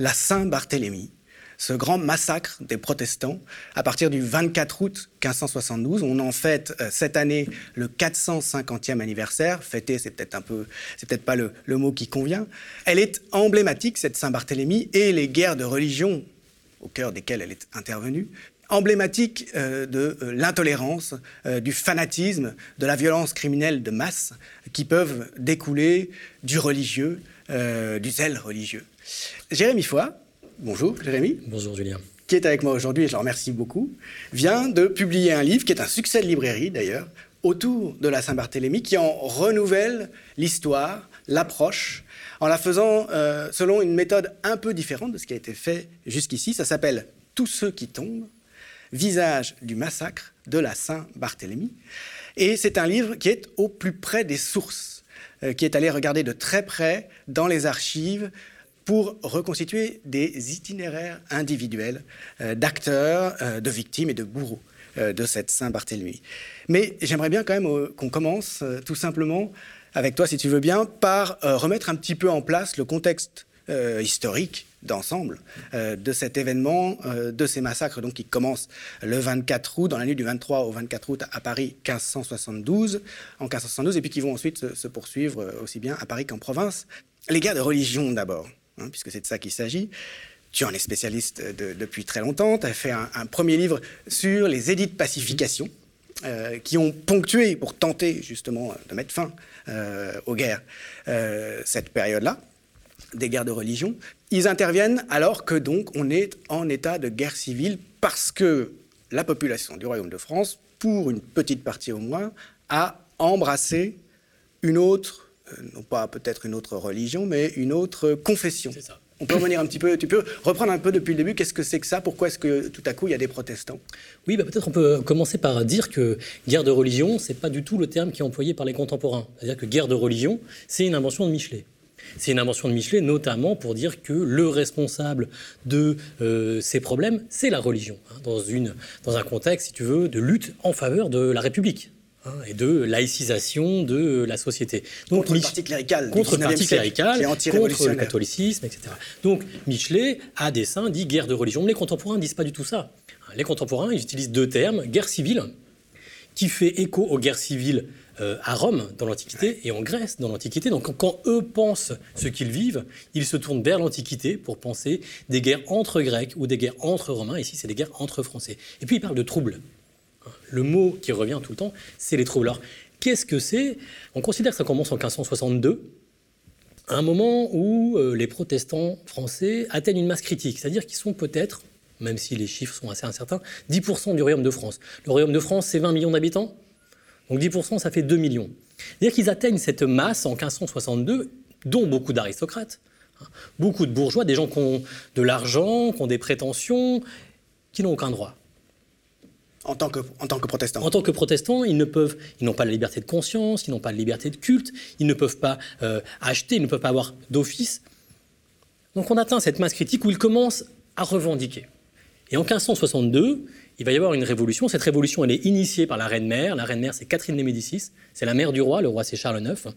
la Saint-Barthélemy, ce grand massacre des protestants à partir du 24 août 1572. On en fête euh, cette année le 450e anniversaire. Fêter, c'est peut-être un peu, c'est peut-être pas le, mot qui convient. Elle est emblématique, cette Saint-Barthélemy, et les guerres de religion au cœur desquelles elle est intervenue, emblématique euh, de euh, l'intolérance, du fanatisme, de la violence criminelle de masse qui peuvent découler du religieux, du zèle religieux. Jérémy Foy, bonjour Jérémy. Bonjour Julien. Qui est avec moi aujourd'hui, et je le remercie beaucoup, vient de publier un livre qui est un succès de librairie d'ailleurs, autour de la Saint-Barthélemy, qui en renouvelle l'histoire, l'approche, en la faisant euh, selon une méthode un peu différente de ce qui a été fait jusqu'ici. Ça s'appelle Tous ceux qui tombent, visage du massacre de la Saint-Barthélemy. Et c'est un livre qui est au plus près des sources, euh, qui est allé regarder de très près dans les archives pour reconstituer des itinéraires individuels euh, d'acteurs, euh, de victimes et de bourreaux euh, de cette Saint-Barthélemy. Mais j'aimerais bien quand même qu'on commence tout simplement avec toi, si tu veux bien, par remettre un petit peu en place le contexte historique d'ensemble de cet événement, de ces massacres donc, qui commencent le 24 août, dans la nuit du 23 au 24 août à Paris 1572, en 1572, et puis qui vont ensuite se, poursuivre aussi bien à Paris qu'en province. Les guerres de religion d'abord, hein, puisque c'est de ça qu'il s'agit. Tu en es spécialiste de, depuis très longtemps, tu as fait un, un, premier livre sur les édits de pacification. Euh, qui ont ponctué pour tenter justement de mettre fin euh, aux guerres euh, cette période-là, des guerres de religion. Ils interviennent alors que donc on est en état de guerre civile parce que la population du Royaume de France, pour une petite partie au moins, a embrassé une autre, euh, non pas peut-être une autre religion, mais une autre confession. C'est ça. On peut revenir un petit peu, tu peux reprendre un peu depuis le début, qu'est-ce que c'est que ça? Pourquoi est-ce que tout à coup il y a des protestants? Oui, bah peut-être on peut commencer par dire que guerre de religion, c'est pas du tout le terme qui est employé par les contemporains. C'est-à-dire que guerre de religion, c'est une invention de Michelet. C'est une invention de Michelet, notamment pour dire que le responsable de euh, ces problèmes, c'est la religion, hein, dans, une, dans un contexte, si tu veux, de lutte en faveur de la République. Hein, et de laïcisation de la société. Donc, contre le parti clérical. Contre le parti clérical, contre le catholicisme, etc. Donc Michelet, à dessein, dit guerre de religion. Mais les contemporains ne disent pas du tout ça. Les contemporains, ils utilisent deux termes, guerre civile, qui fait écho aux guerres civiles euh, à Rome dans l'Antiquité et en Grèce dans l'Antiquité. Donc quand, quand, eux pensent ce qu'ils vivent, ils se tournent vers l'Antiquité pour penser des guerres entre Grecs ou des guerres entre Romains. Ici, c'est des guerres entre Français. Et puis ils parlent de troubles. Le mot qui revient tout le temps, c'est les troubles. Alors, qu'est-ce que c'est? On considère que ça commence en 1562, un moment où euh, les protestants français atteignent une masse critique, c'est-à-dire qu'ils sont peut-être, même si les chiffres sont assez incertains, 10% du Royaume de France. Le Royaume de France, c'est 20 millions d'habitants, donc 10%, ça fait 2 millions. C'est-à-dire qu'ils atteignent cette masse en 1562, dont beaucoup d'aristocrates, hein, beaucoup de bourgeois, des gens qui ont de l'argent, qui ont des prétentions, qui n'ont aucun droit. En tant, que, protestants. En tant que protestants, ils ne peuvent, n'ont pas la liberté de conscience, ils n'ont pas la liberté de culte, ils ne peuvent pas euh, acheter, ils ne peuvent pas avoir d'office. Donc on atteint cette masse critique où ils commencent à revendiquer. Et en 1562, il va y avoir une révolution. Cette révolution, elle est initiée par la reine mère. La reine mère, c'est Catherine de Médicis. C'est la mère du roi. Le roi, c'est Charles IX.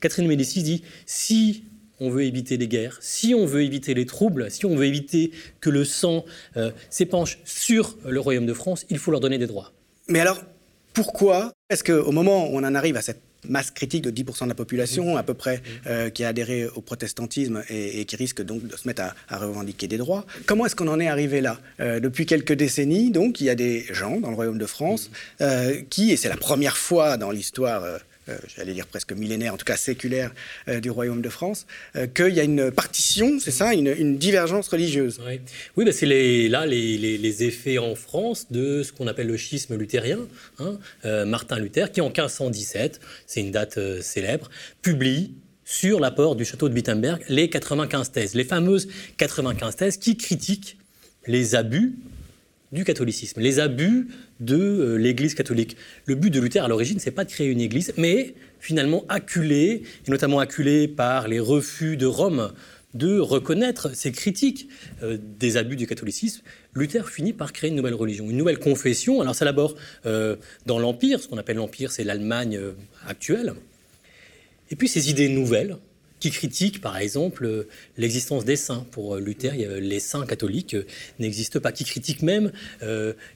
Catherine de Médicis dit si on veut éviter les guerres, si on veut éviter les troubles, si on veut éviter que le sang euh, s'épanche sur le royaume de France, il faut leur donner des droits. Mais alors, pourquoi est-ce qu'au moment où on en arrive à cette masse critique de 10% de la population, à peu près, euh, qui a adhéré au protestantisme et, et, qui risque donc de se mettre à, à revendiquer des droits. Comment est-ce qu'on en est arrivé là? Euh, Depuis quelques décennies, donc, il y a des gens dans le Royaume de France euh, qui, et c'est la première fois dans l'histoire j'allais dire presque millénaire, en tout cas séculaire, euh, du Royaume de France, euh, qu'il y a une partition, c'est ça, une, divergence religieuse. Oui, bah c'est là les, effets en France de ce qu'on appelle le schisme luthérien. Hein, euh, Martin Luther, qui en 1517, c'est une date euh, célèbre, publie sur l'apport du château de Wittenberg les 95 thèses, les fameuses 95 thèses qui critiquent les abus du catholicisme, les abus de euh, l'Église catholique. Le but de Luther à l'origine, c'est pas de créer une Église, mais finalement acculé, et notamment acculé par les refus de Rome de reconnaître ces critiques euh, des abus du catholicisme, Luther finit par créer une nouvelle religion, une nouvelle confession. Alors ça d'abord euh, dans l'Empire, ce qu'on appelle l'Empire, c'est l'Allemagne actuelle. Et puis ces idées nouvelles, qui critique par exemple l'existence des saints. Pour Luther, les saints catholiques n'existent pas, qui critique même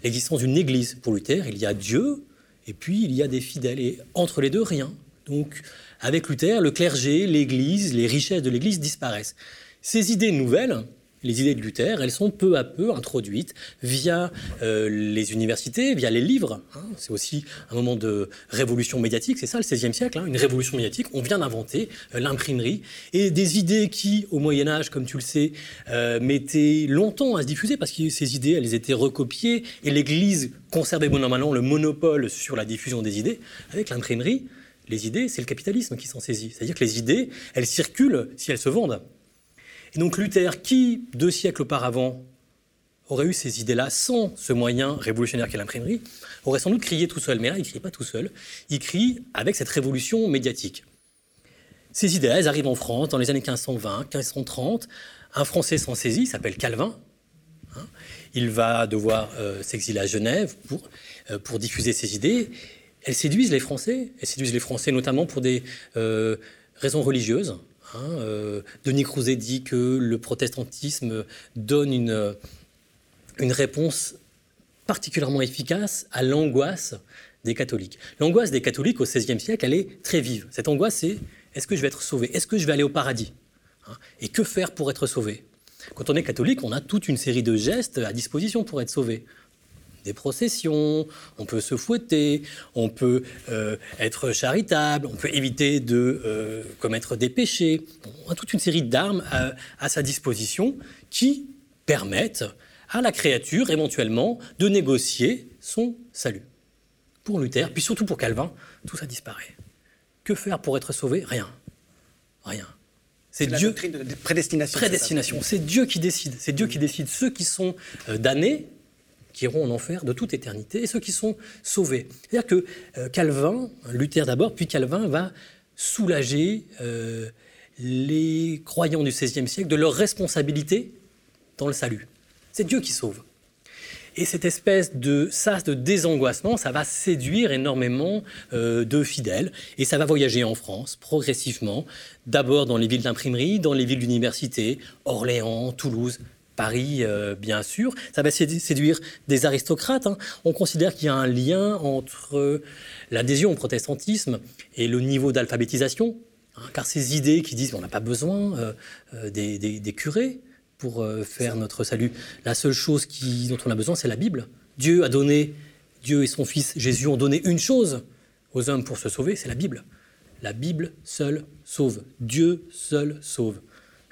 l'existence d'une église. Pour Luther, il y a Dieu et puis il y a des fidèles, et entre les deux, rien. Donc avec Luther, le clergé, l'église, les richesses de l'église disparaissent. Ces idées nouvelles, les idées de Luther, elles sont peu à peu introduites via euh, les universités, via les livres. Hein. C'est aussi un moment de révolution médiatique, c'est ça le XVIe siècle, hein, une révolution médiatique. On vient d'inventer euh, l'imprimerie et des idées qui, au Moyen Âge, comme tu le sais, euh, mettaient longtemps à se diffuser parce que ces idées, elles étaient recopiées et l'Église conservait normalement le monopole sur la diffusion des idées. Avec l'imprimerie, les idées, c'est le capitalisme qui s'en saisit. C'est-à-dire que les idées, elles circulent si elles se vendent. Donc Luther, qui deux siècles auparavant aurait eu ces idées-là sans ce moyen révolutionnaire qu'est l'imprimerie, aurait sans doute crié tout seul. Mais là, il ne crie pas tout seul, il crie avec cette révolution médiatique. Ces idées elles arrivent en France dans les années 1520, 1530. Un Français s'en saisit, s'appelle Calvin. Hein. il va devoir euh, s'exiler à Genève pour, euh, pour diffuser ses idées. Elles séduisent les Français, elles séduisent les Français notamment pour des euh, raisons religieuses. Hein, euh, Denis Crouzet dit que le protestantisme donne une, une réponse particulièrement efficace à l'angoisse des catholiques. L'angoisse des catholiques au XVIe siècle, elle est très vive. Cette angoisse, c'est est-ce que je vais être sauvé? Est-ce que je vais aller au paradis? Hein, Et que faire pour être sauvé? Quand on est catholique, on a toute une série de gestes à disposition pour être sauvé des processions, on peut se fouetter, on peut euh, être charitable, on peut éviter de euh, commettre des péchés. On a toute une série d'armes à, sa disposition qui permettent à la créature éventuellement de négocier son salut. Pour Luther, puis surtout pour Calvin, tout ça disparaît. Que faire pour être sauvé? Rien. Rien. C'est Dieu. La de prédestination. Prédestination. C'est Dieu qui décide. C'est Dieu qui décide. Ceux qui sont euh, damnés qui iront en enfer de toute éternité, et ceux qui sont sauvés. C'est-à-dire que euh, Calvin, Luther d'abord, puis Calvin va soulager euh, les croyants du XVIe siècle de leur responsabilité dans le salut. C'est Dieu qui sauve. Et cette espèce de sas de désangoissement, ça va séduire énormément euh, de fidèles. Et ça va voyager en France progressivement, d'abord dans les villes d'imprimerie, dans les villes d'université, Orléans, Toulouse, Paris, euh, bien sûr. Ça va séduire des aristocrates. Hein. On considère qu'il y a un lien entre l'adhésion au protestantisme et le niveau d'alphabétisation, hein, car ces idées qui disent qu'on n'a pas besoin euh, euh, des, curés pour faire notre salut, la seule chose dont on a besoin, c'est la Bible. Dieu a donné, Dieu et son Fils Jésus ont donné une chose aux hommes pour se sauver, c'est la Bible. La Bible seule sauve. Dieu seul sauve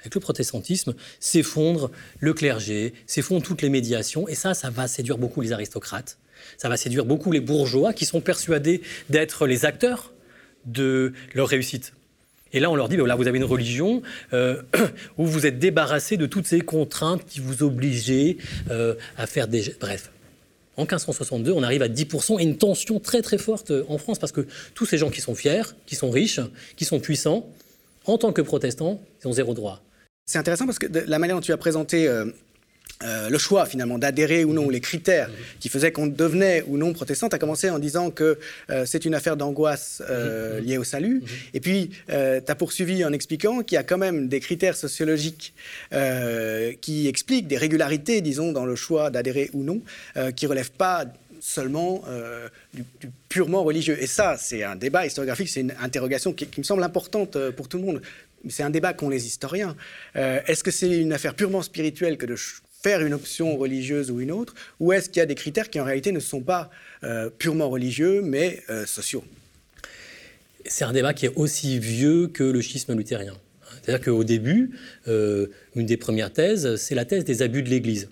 avec le protestantisme, s'effondre le clergé, s'effondrent toutes les médiations, et ça, ça va séduire beaucoup les aristocrates, ça va séduire beaucoup les bourgeois qui sont persuadés d'être les acteurs de leur réussite. Et là, on leur dit, ben vous avez une religion euh, où vous êtes débarrassé de toutes ces contraintes qui vous obligeaient euh, à faire des... Bref, en 1562, on arrive à 10% et une tension très très forte en France parce que tous ces gens qui sont fiers, qui sont riches, qui sont puissants, en tant que protestants, ils ont zéro droit. C'est intéressant parce que la manière dont tu as présenté euh, euh, le choix finalement d'adhérer ou non, les critères qui faisaient qu'on devenait ou non protestant, tu as commencé en disant que euh, c'est une affaire d'angoisse liée au salut. Et puis, tu as poursuivi en expliquant qu'il y a quand même des critères sociologiques qui expliquent des régularités, disons, dans le choix d'adhérer ou non, qui ne relèvent pas seulement du, purement religieux. Et ça, c'est un débat historiographique, c'est une interrogation qui, me semble importante pour tout le monde c'est un débat qu'ont les historiens. Euh, est-ce que c'est une affaire purement spirituelle que de faire une option religieuse ou une autre, ou est-ce qu'il y a des critères qui en réalité ne sont pas euh, purement religieux, mais euh, sociaux? C'est un débat qui est aussi vieux que le schisme luthérien. C'est-à-dire qu'au début, une des premières thèses, c'est la thèse des abus de l'Église.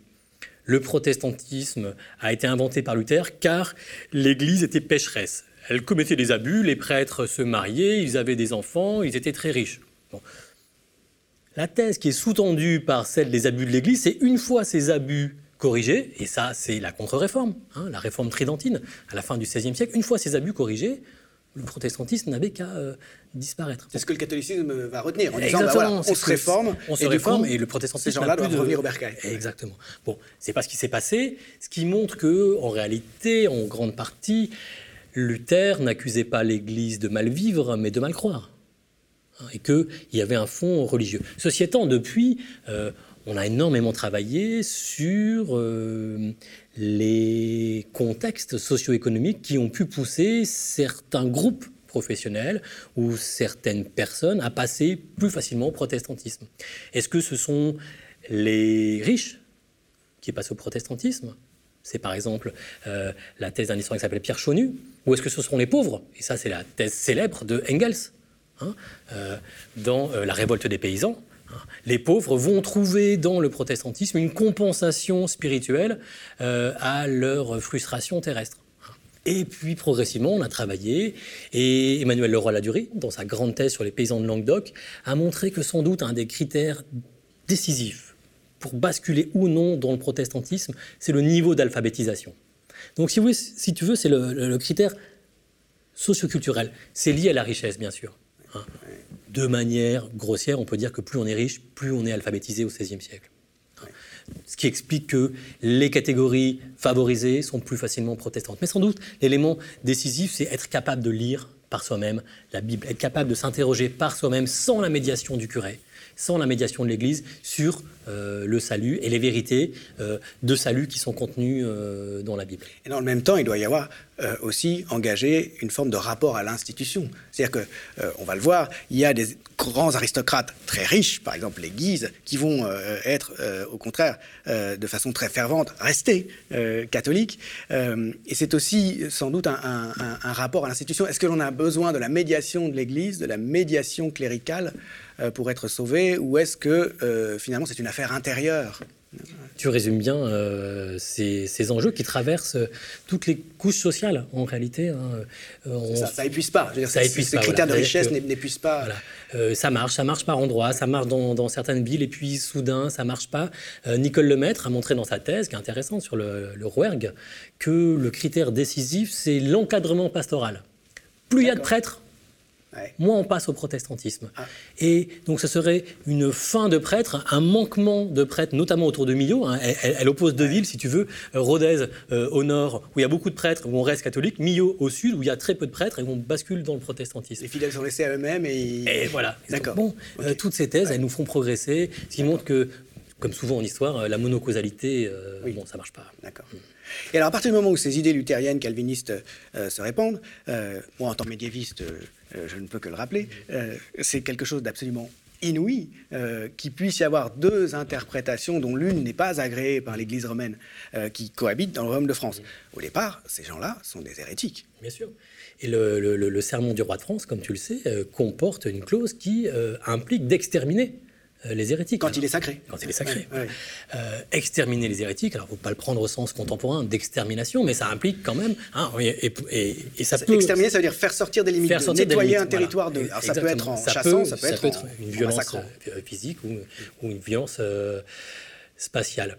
Le protestantisme a été inventé par Luther car l'Église était pécheresse. Elle commettait des abus, les prêtres se mariaient, ils avaient des enfants, ils étaient très riches. La thèse qui est sous-tendue par celle des abus de l'Église, c'est une fois ces abus corrigés, et ça c'est la contre-réforme, hein, la réforme tridentine à la fin du XVIe siècle, une fois ces abus corrigés, le protestantisme n'avait qu'à euh, disparaître. C'est ce que le catholicisme va retenir en disant bah on se réforme, on se et réforme et le protestantisme ces gens-là doivent revenir au bercail. Exactement. Bon, c'est pas ce qui s'est passé, ce qui montre que en réalité, en grande partie, Luther n'accusait pas l'Église de mal vivre, mais de mal croire. Hein, et qu'il y avait un fond religieux. Ceci étant, depuis, euh, on a énormément travaillé sur euh, les contextes socio-économiques qui ont pu pousser certains groupes professionnels ou certaines personnes à passer plus facilement au protestantisme. Est-ce que ce sont les riches qui passent au protestantisme? C'est par exemple euh, la thèse d'un historien qui s'appelle Pierre Chaunu, ou est-ce que ce sont les pauvres? Et ça, c'est la thèse célèbre de Engels, hein, euh, dans euh, La révolte des paysans. Hein. Les pauvres vont trouver dans le protestantisme une compensation spirituelle à leur frustration terrestre. Et puis progressivement, on a travaillé, et Emmanuel Leroy-Ladurie, dans sa grande thèse sur les paysans de Languedoc, a montré que sans doute un des critères décisifs pour basculer ou non dans le protestantisme, c'est le niveau d'alphabétisation. Donc si tu veux, c'est le, critère socioculturel. C'est lié à la richesse, bien sûr. De manière grossière, on peut dire que plus on est riche, plus on est alphabétisé au XVIe siècle. Ce qui explique que les catégories favorisées sont plus facilement protestantes. Mais sans doute, l'élément décisif, c'est être capable de lire par soi-même la Bible, être capable de s'interroger par soi-même sans la médiation du curé, sans la médiation de l'Église sur euh, le salut et les vérités euh, de salut qui sont contenues euh, dans la Bible. Et dans le même temps, il doit y avoir aussi engagé une forme de rapport à l'institution. C'est-à-dire que, on va le voir, il y a des grands aristocrates très riches, par exemple les Guises, qui vont être, au contraire, de façon très fervente, rester catholiques. et c'est aussi sans doute un, un rapport à l'institution. Est-ce que l'on a besoin de la médiation de l'Église, de la médiation cléricale pour être sauvé ou est-ce que euh, finalement c'est une affaire intérieure? Tu résumes bien euh, ces, enjeux qui traversent toutes les couches sociales en réalité. Hein. ça, n'épuise pas. ça épuise ces critères de richesse n'épuisent pas. ça marche, ça marche par endroits, ça marche dans, certaines villes et puis soudain ça marche pas. Nicole Lemaître a montré dans sa thèse, qui est intéressante sur le, le Rouergue, que le critère décisif c'est l'encadrement pastoral. Plus il y a de prêtres, moins on passe au protestantisme. Ah. Et donc ce serait une fin de prêtre, un manquement de prêtres, notamment autour de Millau. Hein. Elle, oppose deux villes, si tu veux, euh, Rodez euh, au nord, où il y a beaucoup de prêtres, où on reste catholique, Millau au sud, où il y a très peu de prêtres et où on bascule dans le protestantisme. Les fidèles sont laissés à eux-mêmes et... et... voilà. D'accord. Bon, euh, toutes ces thèses, elles nous font progresser, ce qui montre que, comme souvent en histoire, la monocausalité, bon, ça marche pas. D'accord. Mm. Et alors, à partir du moment où ces idées luthériennes, calvinistes se répandent, moi, en tant médiéviste, euh, je ne peux que le rappeler, euh, c'est quelque chose d'absolument inouï euh, qu'il puisse y avoir deux interprétations dont l'une n'est pas agréée par l'Église romaine qui cohabitent dans le royaume de France. Au départ, ces gens-là sont des hérétiques. Bien sûr. Et le, sermon du roi de France, comme tu le sais, comporte une clause qui implique d'exterminer euh, les hérétiques. Quand il est sacré. Quand il est sacré. Euh, exterminer les hérétiques, alors il ne faut pas le prendre au sens contemporain d'extermination, mais ça implique quand même. Hein, et, et, ça peut, exterminer, ça veut dire faire sortir des limites, faire sortir nettoyer un territoire. De, ça peut être en chassant, ça peut, être, une violence euh, physique ou, une violence spatiale.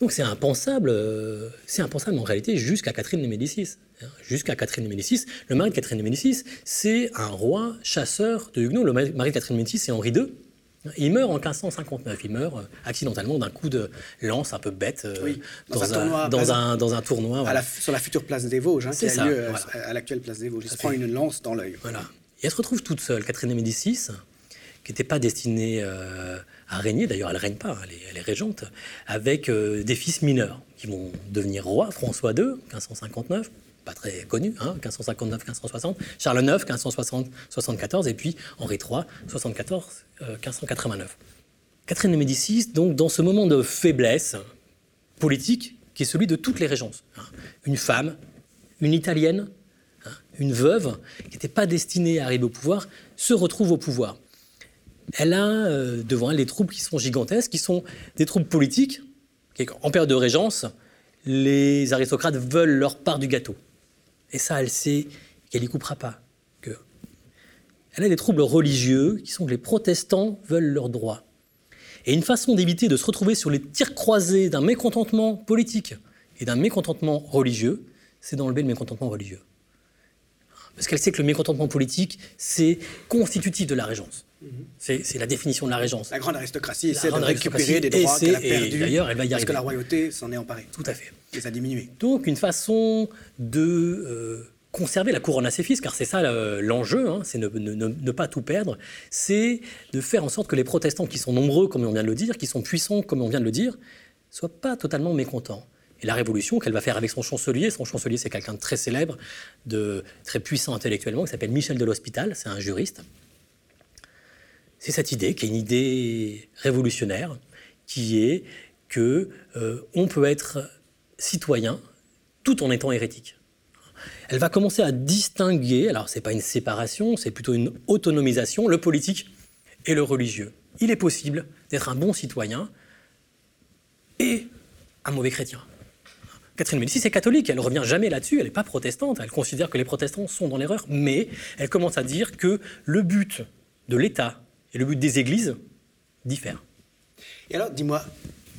Donc c'est impensable, c'est impensable en réalité jusqu'à Catherine de Médicis. Hein, jusqu'à Catherine de Médicis. Le mari de Catherine de Médicis, c'est un roi chasseur de Huguenots. Le mari de Catherine de Médicis, c'est Henri II. Il meurt en 1559, il meurt euh, accidentellement d'un coup de lance un peu bête euh, dans, un, tournoi, dans, un, tournoi. sur la future place des Vosges, hein, qui a lieu euh, à l'actuelle place des Vosges. Il se prend une lance dans l'œil. Voilà. Et elle se retrouve toute seule, Catherine de Médicis, qui n'était pas destinée à régner, d'ailleurs elle ne règne pas, elle est, régente, avec des fils mineurs qui vont devenir rois, François II, 1559, pas très connu, hein, 1559-1560, Charles IX, 1560-74, et puis Henri III, 74, 1589. Catherine de Médicis, donc, dans ce moment de faiblesse politique qui est celui de toutes les régences, hein. une femme, une italienne, hein, une veuve, qui n'était pas destinée à arriver au pouvoir, se retrouve au pouvoir. Elle a euh, devant elle des troupes qui sont gigantesques, qui sont des troupes politiques. En période de régence, les aristocrates veulent leur part du gâteau. Et ça, elle sait qu'elle n'y coupera pas. Que elle a des troubles religieux qui sont que les protestants veulent leurs droits. Et une façon d'éviter de se retrouver sur les tirs croisés d'un mécontentement politique et d'un mécontentement religieux, c'est d'enlever le mécontentement religieux. Parce qu'elle sait que le mécontentement politique, c'est constitutif de la régence. C'est la définition de la régence. La grande aristocratie essaie de récupérer des droits qu'elle a perdus. D'ailleurs, elle va y Parce que la royauté s'en est emparée. Tout à fait. Et ça diminue. Donc, une façon de euh, conserver la couronne à ses fils, car c'est ça l'enjeu, hein, c'est ne, pas tout perdre, c'est de faire en sorte que les protestants qui sont nombreux, comme on vient de le dire, qui sont puissants, comme on vient de le dire, soient pas totalement mécontents. Et la révolution qu'elle va faire avec son chancelier, son chancelier c'est quelqu'un de très célèbre, de très puissant intellectuellement, qui s'appelle Michel de l'Hospital, c'est un juriste. C'est cette idée qui est une idée révolutionnaire, qui est que euh, on peut être citoyen tout en étant hérétique. Elle va commencer à distinguer, alors ce n'est pas une séparation, c'est plutôt une autonomisation, le politique et le religieux. Il est possible d'être un bon citoyen et un mauvais chrétien. Catherine Médicis est catholique, elle ne revient jamais là-dessus, elle n'est pas protestante, elle considère que les protestants sont dans l'erreur, mais elle commence à dire que le but de l'État et le but des églises diffèrent. Et alors, dis-moi,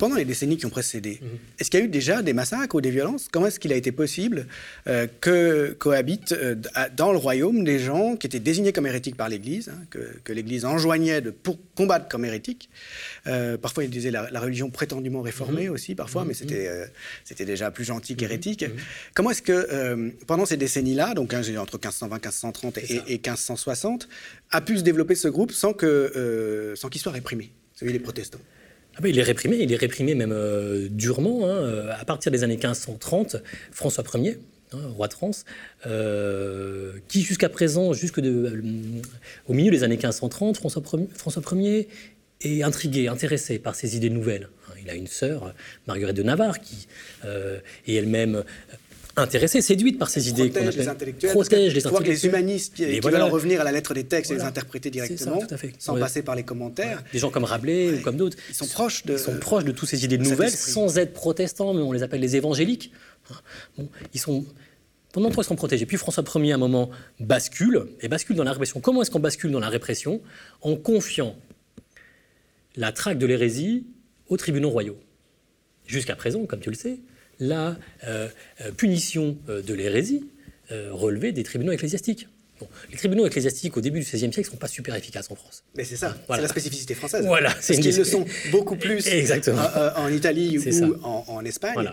pendant les décennies qui ont précédé, mhm. est-ce qu'il y a eu déjà des massacres ou des violences? Comment est-ce qu'il a été possible euh, que cohabitent euh, dans le royaume des gens qui étaient désignés comme hérétiques par l'Église, hein, que, l'Église enjoignait de, pour combattre comme hérétiques? Euh, Parfois, il disait la, religion prétendument réformée mhm. aussi, parfois, mais mhm. c'était c'était déjà plus gentil qu'hérétique. Comment est-ce que, pendant ces décennies-là, donc hein, entre 1520, 1530 et, et, 1560, a pu se développer ce groupe sans qu'il sans qu'il soit réprimé, celui des protestants? Ah bah, il est réprimé, il est réprimé même euh, durement. Hein. Euh, à partir des années 1530, François Ier, hein, roi de France, euh, qui jusqu'à présent, jusque au milieu des années 1530, François, François Ier est intrigué, intéressé par ces idées nouvelles. Il a une sœur, Marguerite de Navarre, qui est elle-même intéressée, séduite par ces idées qu'on appelle les intellectuels. Protège les intellectuels. les humanistes qui, veulent en revenir à la lettre des textes et les interpréter directement, sans passer par les commentaires. Des gens comme Rabelais ou comme d'autres. Ils sont proches de. Ils sont proches de toutes ces idées nouvelles, sans être protestants, mais on les appelle les évangéliques. Bon, ils sont pendant longtemps, ils sont protégés. Puis François Ier, à un moment, bascule, et bascule dans la répression. Comment est-ce qu'on bascule dans la répression? En confiant la traque de l'hérésie aux tribunaux royaux. Jusqu'à présent, comme tu le sais, la euh, euh, punition euh, de l'hérésie relevait des tribunaux ecclésiastiques. Les tribunaux ecclésiastiques au début du XVIe siècle ne sont pas super efficaces en France. Mais c'est ça, c'est la spécificité française. Voilà, c'est qu'ils le sont beaucoup plus en Italie ou en, Espagne.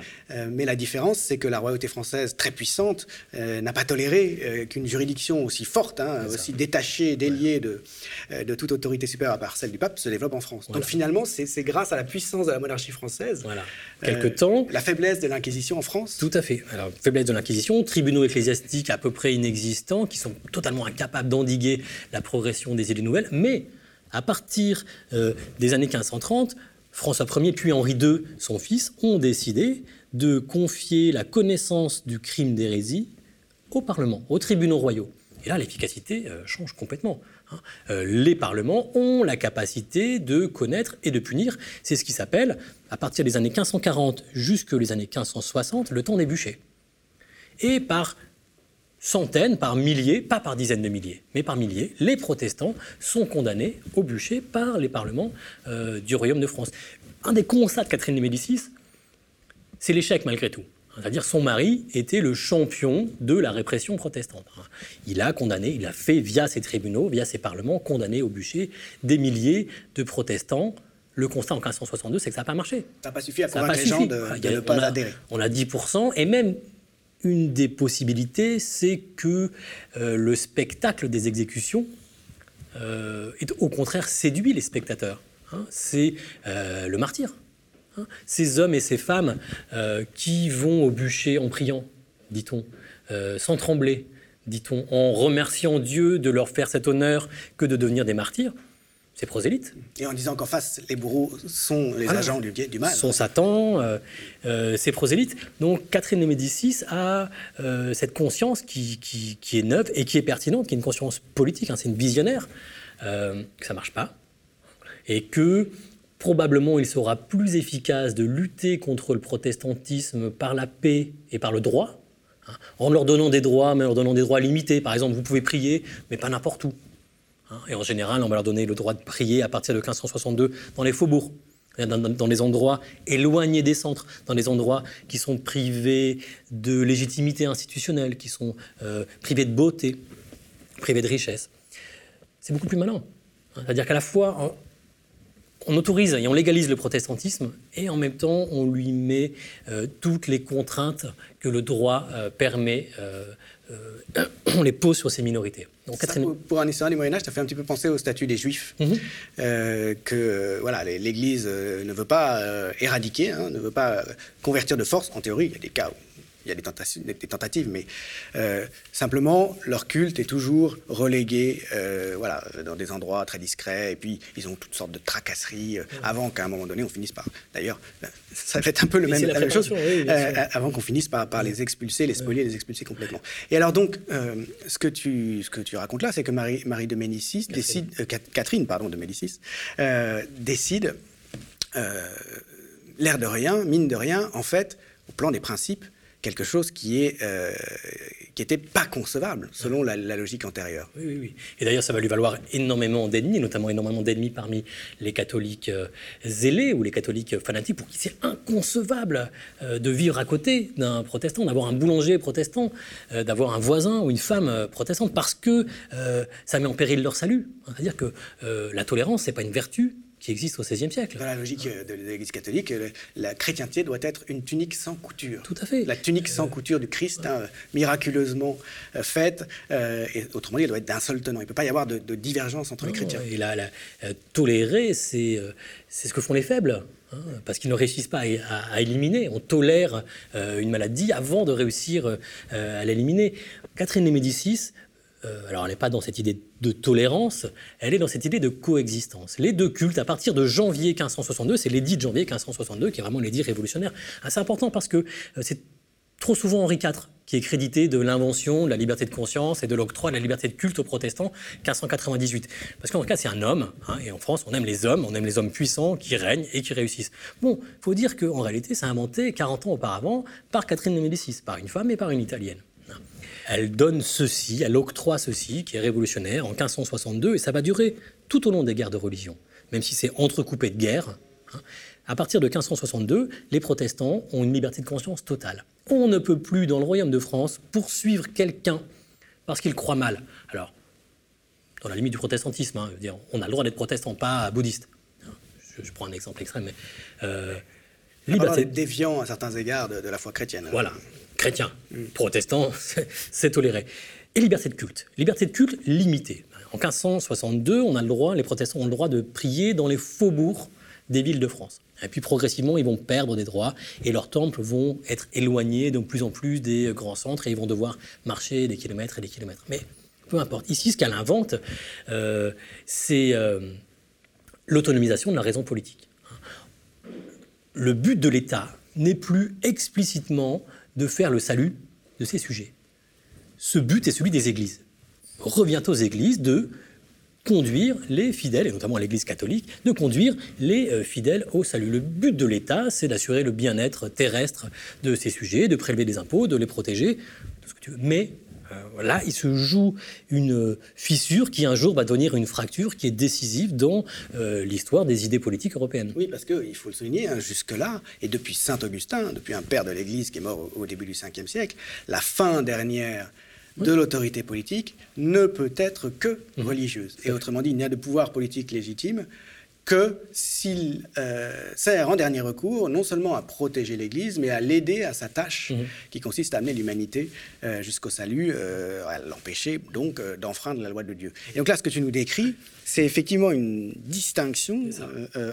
mais la différence, c'est que la royauté française, très puissante, n'a pas toléré qu'une juridiction aussi forte, hein, aussi détachée, déliée de, de toute autorité supérieure à part celle du pape, se développe en France. Donc finalement, c'est grâce à la puissance de la monarchie française voilà quelque euh, temps. La faiblesse de l'Inquisition en France Tout à fait. Alors, faiblesse de l'Inquisition, tribunaux ecclésiastiques à peu près inexistants, qui sont totalement incapables d'endiguer la progression des idées nouvelles. Mais à partir euh, des années 1530, François Ier puis Henri II, son fils, ont décidé de confier la connaissance du crime d'hérésie au Parlement, aux tribunaux royaux. Et là, l'efficacité euh, change complètement. Hein. Euh, les parlements ont la capacité de connaître et de punir. C'est ce qui s'appelle, à partir des années 1540 jusque les années 1560, le temps des bûchers. Et par centaines, par milliers, pas par dizaines de milliers, mais par milliers, les protestants sont condamnés au bûcher par les parlements euh, du Royaume de France. Un des constats de Catherine de Médicis, c'est l'échec malgré tout. C'est-à-dire son mari était le champion de la répression protestante. Il a condamné, il a fait via ses tribunaux, via ses parlements, condamné au bûcher des milliers de protestants. Le constat en 1562, c'est que ça n'a pas marché. Ça n'a pas suffi à convaincre les gens de, ne pas adhérer. On a 10%, et même une des possibilités, c'est que euh, le spectacle des exécutions euh, est au contraire séduit les spectateurs. Hein. c'est euh, le martyr. Hein, ces hommes et ces femmes qui vont au bûcher en priant, dit-on, sans trembler, dit-on, en remerciant Dieu de leur faire cet honneur que de devenir des martyrs, c'est prosélyte. Et en disant qu'en face, les bourreaux sont les agents du, du, mal. Sont Satan, euh, c'est prosélyte. Donc Catherine de Médicis a cette conscience qui, est neuve et qui est pertinente, qui est une conscience politique, hein, c'est une visionnaire, que ça marche pas. Et que probablement il sera plus efficace de lutter contre le protestantisme par la paix et par le droit, hein, en leur donnant des droits, mais en leur donnant des droits limités. Par exemple, vous pouvez prier, mais pas n'importe où. Hein. et en général, on va leur donner le droit de prier à partir de 1562 dans les faubourgs, dans, les endroits éloignés des centres, dans les endroits qui sont privés de légitimité institutionnelle, qui sont euh, privés de beauté, privés de richesse. C'est beaucoup plus malin. C'est-à-dire qu'à la fois, on autorise et on légalise le protestantisme et en même temps on lui met euh, toutes les contraintes que le droit euh, permet euh, on les pose sur ces minorités. Donc, pour, un historien du Moyen Âge, ça fait un petit peu penser au statut des Juifs, mhm. que voilà, l'Église ne veut pas éradiquer, hein, ne veut pas convertir de force. En théorie, il y a des cas où il y a des tentatives, mais euh, simplement, leur culte est toujours relégué euh, voilà, dans des endroits très discrets, et puis ils ont toutes sortes de tracasseries, euh, avant qu'à un moment donné, on finisse par... D'ailleurs, ça fait un peu le même, la même chose, avant qu'on finisse par, par, les expulser, les spolier, les expulser complètement. Et alors donc, ce, que tu, ce que tu racontes là, c'est que Marie, Marie de Médicis décide... Catherine, pardon, de Médicis, décide, l'air de rien, mine de rien, en fait, au plan des principes, quelque chose qui est euh, qui était pas concevable selon la, logique antérieure. Oui, oui, oui. Et d'ailleurs, ça va lui valoir énormément d'ennemis, notamment énormément d'ennemis parmi les catholiques euh, zélés ou les catholiques fanatiques, pour qui c'est inconcevable euh, de vivre à côté d'un protestant, d'avoir un boulanger protestant, d'avoir un voisin ou une femme protestante, parce que ça met en péril leur salut. C'est-à-dire que la tolérance, c'est pas une vertu, qui existe au XVIe siècle. Dans la logique de l'Église catholique, la chrétienté doit être une tunique sans couture. Tout à fait. La tunique sans couture du Christ, hein, miraculeusement euh, faite, euh, et autrement dit, elle doit être d'un seul tenant. Il ne peut pas y avoir de, divergence entre les chrétiens. Et là, euh, tolérer, c'est ce que font les faibles. Hein, parce qu'ils ne réussissent pas à, éliminer. On tolère une maladie avant de réussir à l'éliminer. Catherine de Médicis euh, alors elle n'est pas dans cette idée de tolérance, elle est dans cette idée de coexistence. Les deux cultes, à partir de janvier 1562, c'est l'édit de janvier 1562 qui est vraiment l'édit révolutionnaire. Ah, c'est important parce que euh, c'est trop souvent Henri IV qui est crédité de l'invention de la liberté de conscience et de l'octroi de la liberté de culte aux protestants 1598. Parce qu'en cas, c'est un homme, hein, et en France, on aime les hommes, on aime les hommes puissants qui règnent et qui réussissent. Bon, faut dire qu'en réalité, c'est inventé 40 ans auparavant par Catherine de Médicis, par une femme et par une italienne elle donne ceci, elle octroie ceci, qui est révolutionnaire, en 1562, et ça va durer tout au long des guerres de religion, même si c'est entrecoupé de guerres. Hein. À partir de 1562, les protestants ont une liberté de conscience totale. On ne peut plus, dans le royaume de France, poursuivre quelqu'un parce qu'il croit mal. Alors, dans la limite du protestantisme, hein, dire, on a le droit d'être protestant, pas bouddhiste. Je, prends un exemple extrême, mais... Euh, liberté... déviant à certains égards de, de la foi chrétienne. Voilà chrétien, protestant, c'est toléré. Et liberté de culte. Liberté de culte limitée. En 1562, on a le droit, les protestants ont le droit de prier dans les faubourgs des villes de France. Et puis progressivement, ils vont perdre des droits et leurs temples vont être éloignés de plus en plus des grands centres et ils vont devoir marcher des kilomètres et des kilomètres. Mais peu importe. Ici, ce qu'elle invente, euh, c'est euh, l'autonomisation de la raison politique. Le but de l'État n'est plus explicitement de faire le salut de ces sujets. Ce but est celui des églises. Revient aux églises de conduire les fidèles, et notamment l'Église catholique, de conduire les euh, fidèles au salut. Le but de l'État, c'est d'assurer le bien-être terrestre de ces sujets, de prélever des impôts, de les protéger, là, il se joue une fissure qui un jour va devenir une fracture qui est décisive dans euh, l'histoire des idées politiques européennes. Oui, parce qu'il faut le souligner, hein, jusque-là, et depuis Saint Augustin, depuis un père de l'Église qui est mort au, début du 5e siècle, la fin dernière de l'autorité politique ne peut être que mmh. religieuse. Et autrement dit, il n'y a de pouvoir politique légitime que s'il euh, sert en dernier recours non seulement à protéger l'Église, mais à l'aider à sa tâche mhm. qui consiste à amener l'humanité euh, jusqu'au salut, euh, à l'empêcher donc d'enfreindre la loi de Dieu. Et donc là, ce que tu nous décris, c'est effectivement une distinction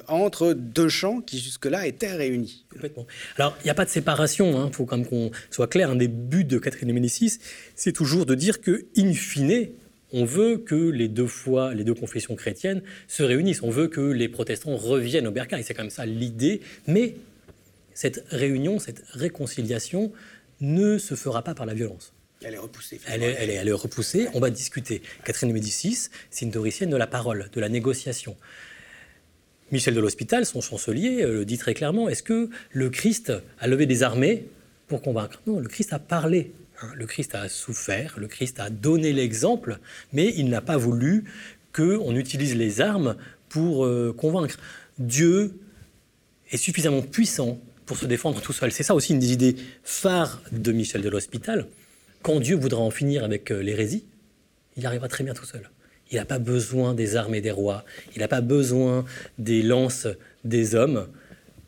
entre deux champs qui jusque-là étaient réunis. Complètement. Alors, il n'y a pas de séparation, il hein. faut quand même qu'on soit clair, un des buts de Catherine de Médicis, c'est toujours de dire que, in fine, on veut que les deux fois, les deux confessions chrétiennes se réunissent. On veut que les protestants reviennent au bercail. C'est quand même ça l'idée. Mais cette réunion, cette réconciliation ne se fera pas par la violence. Elle est repoussée. Elle est, elle est, repoussée. On va discuter. Catherine de Médicis, c'est une théoricienne de la parole, de la négociation. Michel de l'Hospital, son chancelier, euh, le dit très clairement est-ce que le Christ a levé des armées pour convaincre? Non, le Christ a parlé le Christ a souffert, le Christ a donné l'exemple, mais il n'a pas voulu qu'on utilise les armes pour euh, convaincre. Dieu est suffisamment puissant pour se défendre tout seul. C'est ça aussi une des idées phares de Michel de l'Hospital. Quand Dieu voudra en finir avec euh, l'hérésie, il arrivera très bien tout seul. Il n'a pas besoin des armes et des rois, il n'a pas besoin des lances des hommes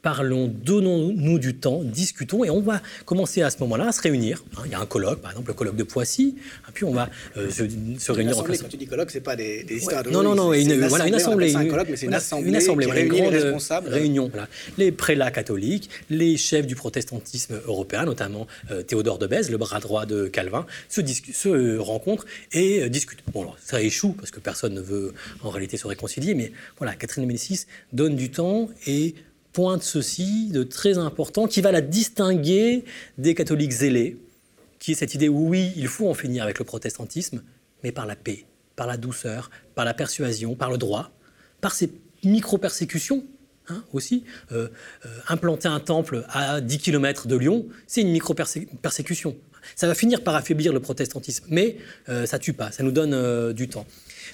parlons, donnons-nous du temps, discutons, et on va commencer à ce moment-là à se réunir. Hein, il y a un colloque, par exemple le colloque de Poissy, et puis on va euh, se, réunir en classe. Quand tu dis colloque, c'est pas des, des histoires de Non, non, non, une, voilà, une assemblée. Un colloque, mais c'est une, assemblée, une assemblée, qui réunit les responsables. Réunion, voilà. Les prélats catholiques, les chefs du protestantisme européen, notamment euh, Théodore de Bèze, le bras droit de Calvin, se, se rencontrent et euh, discutent. Bon, alors, ça échoue parce que personne ne veut en réalité se réconcilier, mais voilà, Catherine de Médicis donne du temps et pointe ceci de très important qui va la distinguer des catholiques zélés, qui est cette idée où oui, il faut en finir avec le protestantisme, mais par la paix, par la douceur, par la persuasion, par le droit, par ces micro-persécutions hein, aussi. Euh, euh, implanter un temple à 10 km de Lyon, c'est une micro-persécution. Ça va finir par affaiblir le protestantisme, mais euh, ça tue pas, ça nous donne du temps.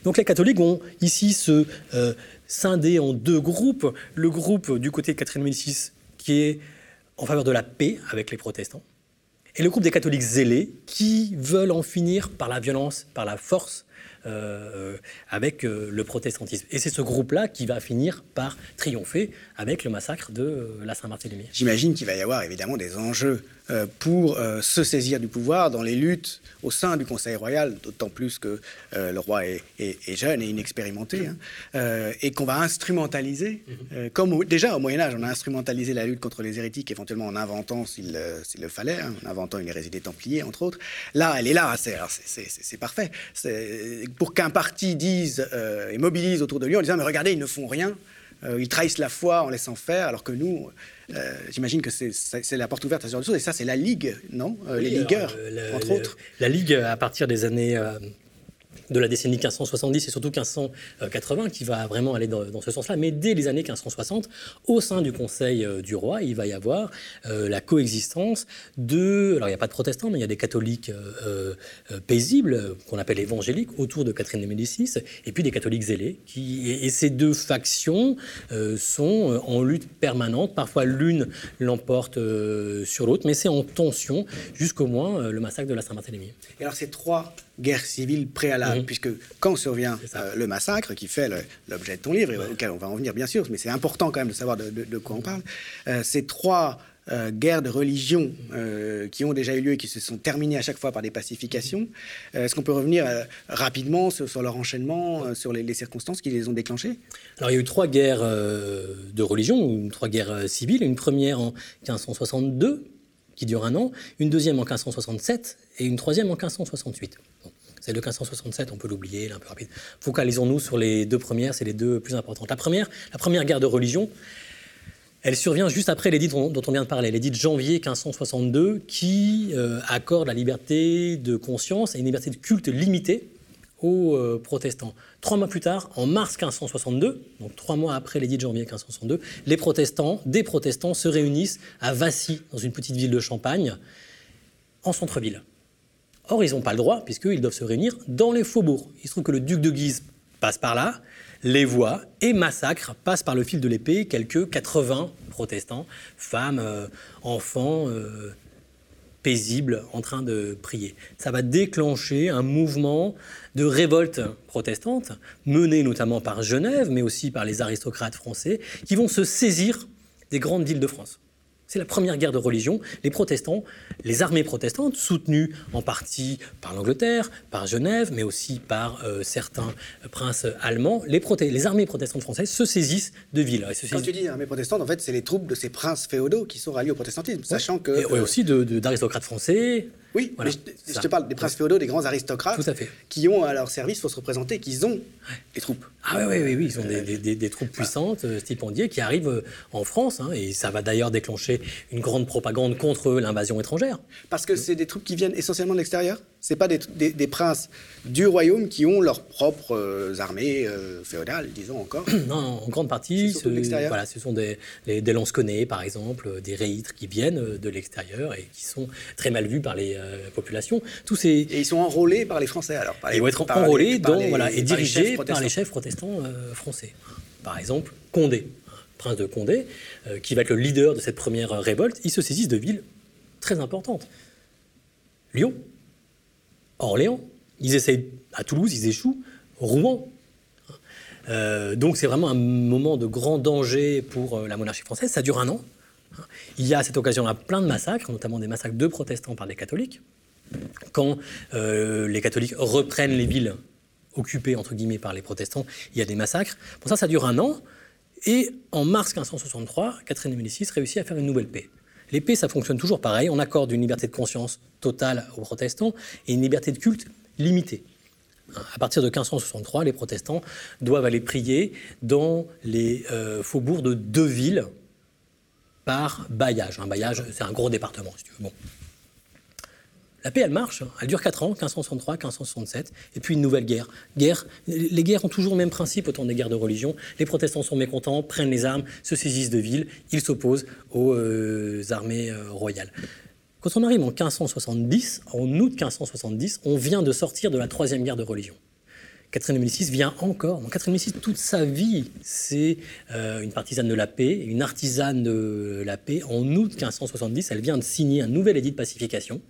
Donc les catholiques vont ici se scindé en deux groupes. Le groupe du côté de Catherine Médicis qui est en faveur de la paix avec les protestants, et le groupe des catholiques zélés qui veulent en finir par la violence, par la force, euh, avec euh, le protestantisme. Et c'est ce groupe-là qui va finir par triompher avec le massacre de euh, la Saint-Barthélemy. J'imagine qu'il va y avoir évidemment des enjeux pour se saisir du pouvoir dans les luttes au sein du Conseil royal, d'autant plus que le roi est, jeune et inexpérimenté, hein, et qu'on va instrumentaliser, comme déjà au Moyen Âge, on a instrumentalisé la lutte contre les hérétiques, éventuellement en inventant, s'il le fallait, hein, en inventant une hérésie des Templiers, entre autres. Là, elle est là, c'est parfait pour qu'un parti dise euh, et mobilise autour de lui en disant mais regardez ils ne font rien, euh, ils trahissent la foi en laissant faire, alors que nous, euh, j'imagine que c'est la porte ouverte à ce genre de choses. Et ça c'est la ligue, non? Les ligueurs, entre autres. La ligue à partir des années de la décennie 1570 et surtout 1580 qui va vraiment aller dans, ce sens-là. Mais dès les années 1560, au sein du Conseil euh, du roi, il va y avoir euh, la coexistence de... Alors il n'y a pas de protestants, mais il y a des catholiques euh, paisibles, qu'on appelle évangéliques, autour de Catherine de Médicis, et puis des catholiques zélés. Qui, et, ces deux factions sont en lutte permanente. Parfois l'une l'emporte sur l'autre, mais c'est en tension jusqu'au moins le massacre de la Saint-Barthélemy. Et alors ces trois guerre civile préalable, mhm. puisque quand survient euh, le massacre, qui fait l'objet de ton livre, et auquel on va en venir bien sûr, mais c'est important quand même de savoir de, quoi on parle, euh, ces trois euh, guerres de religion qui ont déjà eu lieu et qui se sont terminées à chaque fois par des pacifications, est-ce qu'on peut revenir rapidement sur, leur enchaînement, sur les, les, circonstances qui les ont déclenchées? Alors il y a eu trois guerres de religion, ou trois guerres civiles, une première en 1562 qui dure un an, une deuxième en 1567 et une troisième en 1568. C'est de 1567, on peut l'oublier, un peu rapide. Focalisons-nous sur les deux premières, c'est les deux plus importantes. La première, la première guerre de religion, elle survient juste après l'édit dont, dont, on vient de parler, l'édit de janvier 1562, qui euh, accorde la liberté de conscience et une liberté de culte limitée euh, protestants. Trois mois plus tard, en mars 1562, donc trois mois après l'édit de janvier 1562, les protestants, des protestants, se réunissent à Vassy, dans une petite ville de Champagne, en centre-ville. Or, ils n'ont pas le droit, puisqu'ils doivent se réunir dans les faubourgs. Il se trouve que le duc de Guise passe par là, les voit et massacre, passe par le fil de l'épée quelques 80 protestants, femmes, euh, enfants, euh, paisibles, en train de prier. Ça va déclencher un mouvement de révolte protestante, mené notamment par Genève, mais aussi par les aristocrates français, qui vont se saisir des grandes villes de France. C'est la première guerre de religion. Les protestants, les armées protestantes, soutenues en partie par l'Angleterre, par Genève, mais aussi par euh, certains princes allemands, les, les, armées protestantes françaises se saisissent de villes. Quand tu dis armées protestantes, en fait, c'est les troupes de ces princes féodaux qui sont ralliés au protestantisme, sachant que... Et, aussi d'aristocrates français, oui, mais je, te parle des princes féodaux, des grands aristocrates, qui ont à leur service, il faut se représenter, qu'ils ont des troupes. Ah oui, oui, oui, ils ont des, troupes puissantes, euh, stipendiées, qui arrivent euh, en France, hein, et ça va d'ailleurs déclencher une grande propagande contre l'invasion étrangère. Parce que c'est des troupes qui viennent essentiellement de l'extérieur? C'est pas des, princes du royaume qui ont leurs propres euh, armées féodales, disons encore. Non, en grande partie, ce, voilà, ce sont des, les, des par exemple, des réitres qui viennent de l'extérieur et qui sont très mal vus par les euh, population. Tous ces... Et ils sont enrôlés par les Français alors Ils vont être enrôlés voilà, et dirigés par les chefs protestants euh, français. Par exemple, Condé, prince de Condé, euh, qui va être le leader de cette première révolte, ils se saisissent de villes très importantes. Lyon, Orléans, ils essayent à Toulouse, ils échouent, Rouen. donc c'est vraiment un moment de grand danger pour la monarchie française. Ça dure un an. Il y a à cette occasion-là plein de massacres, notamment des massacres de protestants par des catholiques. Quand les catholiques reprennent les villes occupées entre guillemets par les protestants, il y a des massacres. Pour ça, ça dure un an. Et en mars 1563, Catherine de Médicis réussit à faire une nouvelle paix. L'épée, ça fonctionne toujours pareil. On accorde une liberté de conscience totale aux protestants et une liberté de culte limitée. À partir de 1563, les protestants doivent aller prier dans les euh, faubourgs de deux villes par bailliage. Un bailliage, c'est un gros département, si tu veux. La paix, elle marche. Hein. Elle dure 4 ans, 1563, 1567, et puis une nouvelle guerre. Les guerres ont toujours le même principe autant des guerres de religion. Les protestants sont mécontents, prennent les armes, se saisissent de villes, ils s'opposent aux euh, armées euh, royales. Quand on arrive en 1570, en août 1570, on vient de sortir de la troisième guerre de religion. Catherine de Médicis vient encore. Catherine de Médicis, toute sa vie, c'est euh, une partisane de la paix, une artisane de la paix. En août 1570, elle vient de signer un nouvel édit de pacification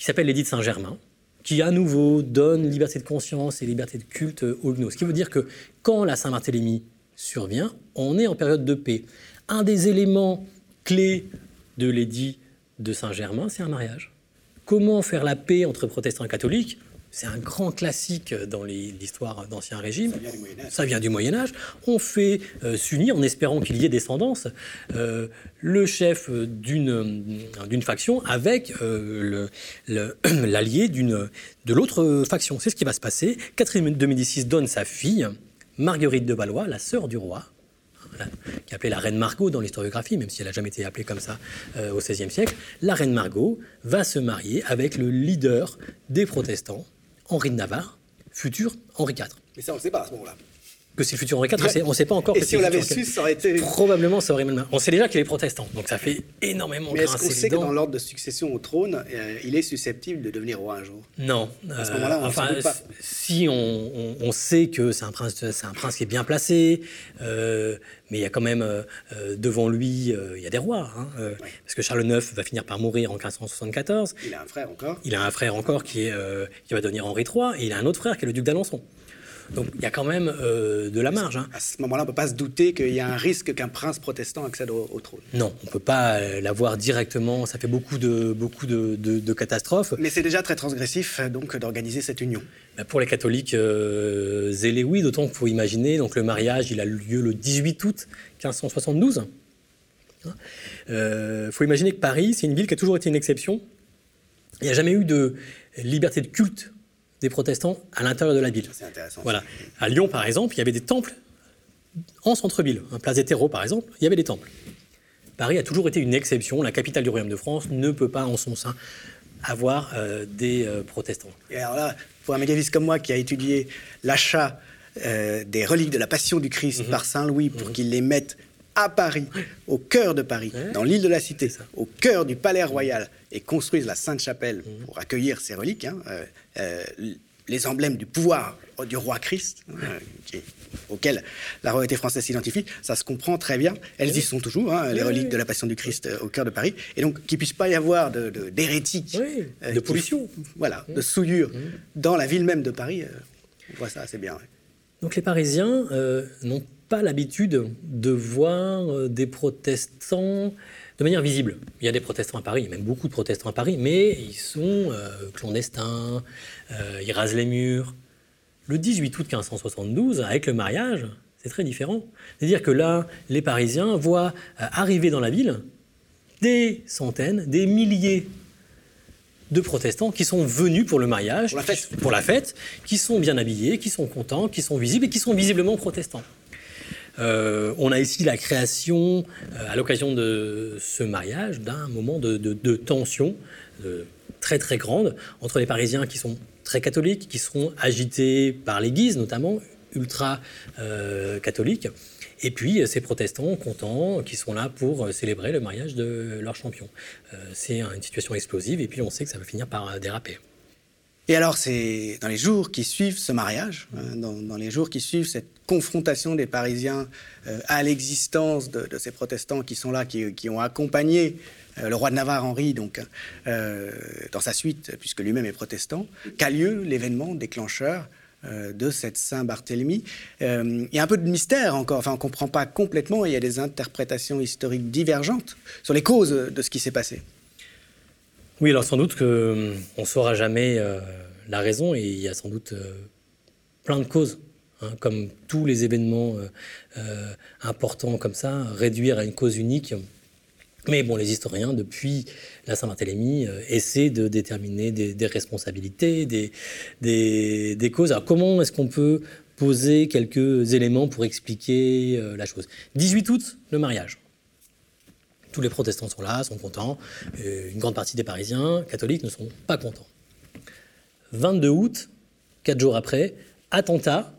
qui s'appelle l'édit de Saint-Germain, qui à nouveau donne liberté de conscience et liberté de culte aux gnoses. Ce qui veut dire que quand la Saint-Barthélemy survient, on est en période de paix. Un des éléments clés de l'édit de Saint-Germain, c'est un mariage. Comment faire la paix entre protestants et catholiques? C'est un grand classique dans l'histoire d'Ancien Régime. Ça vient du Moyen Âge. On fait euh, s'unir en espérant qu'il y ait descendance euh, le chef d'une faction avec euh, l'allié de l'autre faction. C'est ce qui va se passer. Catherine de Médicis donne sa fille, Marguerite de Valois, la sœur du roi, qui est appelée la reine Margot dans l'historiographie, même si elle n'a jamais été appelée comme ça au XVIe siècle. La reine Margot va se marier avec le leader des protestants, Henri de Navarre, futur Henri IV. Mais ça, on ne sait pas à ce moment-là. Que c'est le futur Henri IV, on ne sait pas encore. Et si on l'avait su, ça aurait été. Probablement, ça aurait mal. On sait déjà qu'il est protestant, donc ça fait énormément Mais est-ce qu'on sait que dans l'ordre de succession au trône, euh, il est susceptible de devenir roi un jour? Non. À ce moment-là, on enfin, pas. si on, sait que c'est un prince, c'est un prince qui est bien placé, euh, mais il y a quand même euh, devant lui, il y a des rois, hein, parce que Charles IX va finir par mourir en 1574. Il a un frère encore. Il a un frère encore qui est qui va devenir Henri III, et il a un autre frère qui est le duc d'Alençon. Donc il y a quand même euh, de la marge. Hein. À ce moment-là, on ne peut pas se douter qu'il y a un risque qu'un prince protestant accède au, trône. Non, on ne peut pas euh, l'avoir directement. Ça fait beaucoup de, beaucoup de, catastrophes. Mais c'est déjà très transgressif donc d'organiser cette union. Bah, pour les catholiques euh, zélés, oui, d'autant qu'il faut imaginer. Donc le mariage, il a lieu le 18 août 1572. Il hein. faut imaginer que Paris, c'est une ville qui a toujours été une exception. Il n'y a jamais eu de liberté de culte des protestants à l'intérieur de la ville. C'est intéressant. Voilà. À Lyon, par exemple, il y avait des temples en centre-ville. Un place des terreaux, par exemple, il y avait des temples. Paris a toujours été une exception. La capitale du Royaume de France ne peut pas, en son sein, avoir euh, des euh, protestants. Et alors là, pour un médiéviste comme moi qui a étudié l'achat euh, des reliques de la Passion du Christ mhm. par Saint Louis pour mhm. qu'il les mette à Paris, au cœur de Paris, dans l'île de la Cité, au cœur du palais royal, et construisent la Sainte-Chapelle mhm. pour accueillir ces reliques, hein, euh, euh, les emblèmes du pouvoir du roi Christ, hein, auquel la royauté française s'identifie, ça se comprend très bien. Elles y sont toujours, hein, les reliques de la Passion du Christ euh, au cœur de Paris. Et donc, qu'il ne puisse pas y avoir d'hérétiques, de, de, pollution, voilà, de souillure dans la ville même de Paris, on voit ça assez bien. Donc les Parisiens n'ont pas l'habitude de voir des protestants de manière visible. Il y a des protestants à Paris, il y a même beaucoup de protestants à Paris, mais ils sont euh, clandestins, euh, ils rasent les murs. Le 18 août 1572, avec le mariage, c'est très différent. C'est-à-dire que là, les Parisiens voient euh, arriver dans la ville des centaines, des milliers de protestants qui sont venus pour le mariage, pour la fête qui sont bien habillés, qui sont contents, qui sont visibles et qui sont visiblement protestants. Euh, on a ici la création, euh, à l'occasion de ce mariage, d'un moment de, tension très très grande entre les Parisiens qui sont très catholiques, qui seront agités par l'Église notamment, ultra euh, catholiques, et puis ces protestants contents qui sont là pour célébrer le mariage de leur champion. c'est une situation explosive et puis on sait que ça va finir par déraper. Et alors, c'est dans les jours qui suivent ce mariage, hein, dans, les jours qui suivent cette confrontation des Parisiens euh, à l'existence de, ces protestants qui sont là, qui, ont accompagné euh, le roi de Navarre, Henri, donc, euh, dans sa suite, puisque lui-même est protestant, qu'a lieu l'événement déclencheur de cette Saint-Barthélemy. Il y a un peu de mystère encore, enfin on ne comprend pas complètement, il y a des interprétations historiques divergentes sur les causes de ce qui s'est passé. Oui, alors sans doute qu'on ne saura jamais la raison et il y a sans doute plein de causes. Hein, comme tous les événements importants comme ça, réduire à une cause unique, mais bon, les historiens, depuis la Saint-Barthélemy, euh, essaient de déterminer des, responsabilités, des, causes. Alors comment est-ce qu'on peut poser quelques éléments pour expliquer euh, la chose? 18 août, le mariage. Tous les protestants sont là, sont contents. Euh, une grande partie des Parisiens catholiques ne sont pas contents. 22 août, quatre jours après, attentat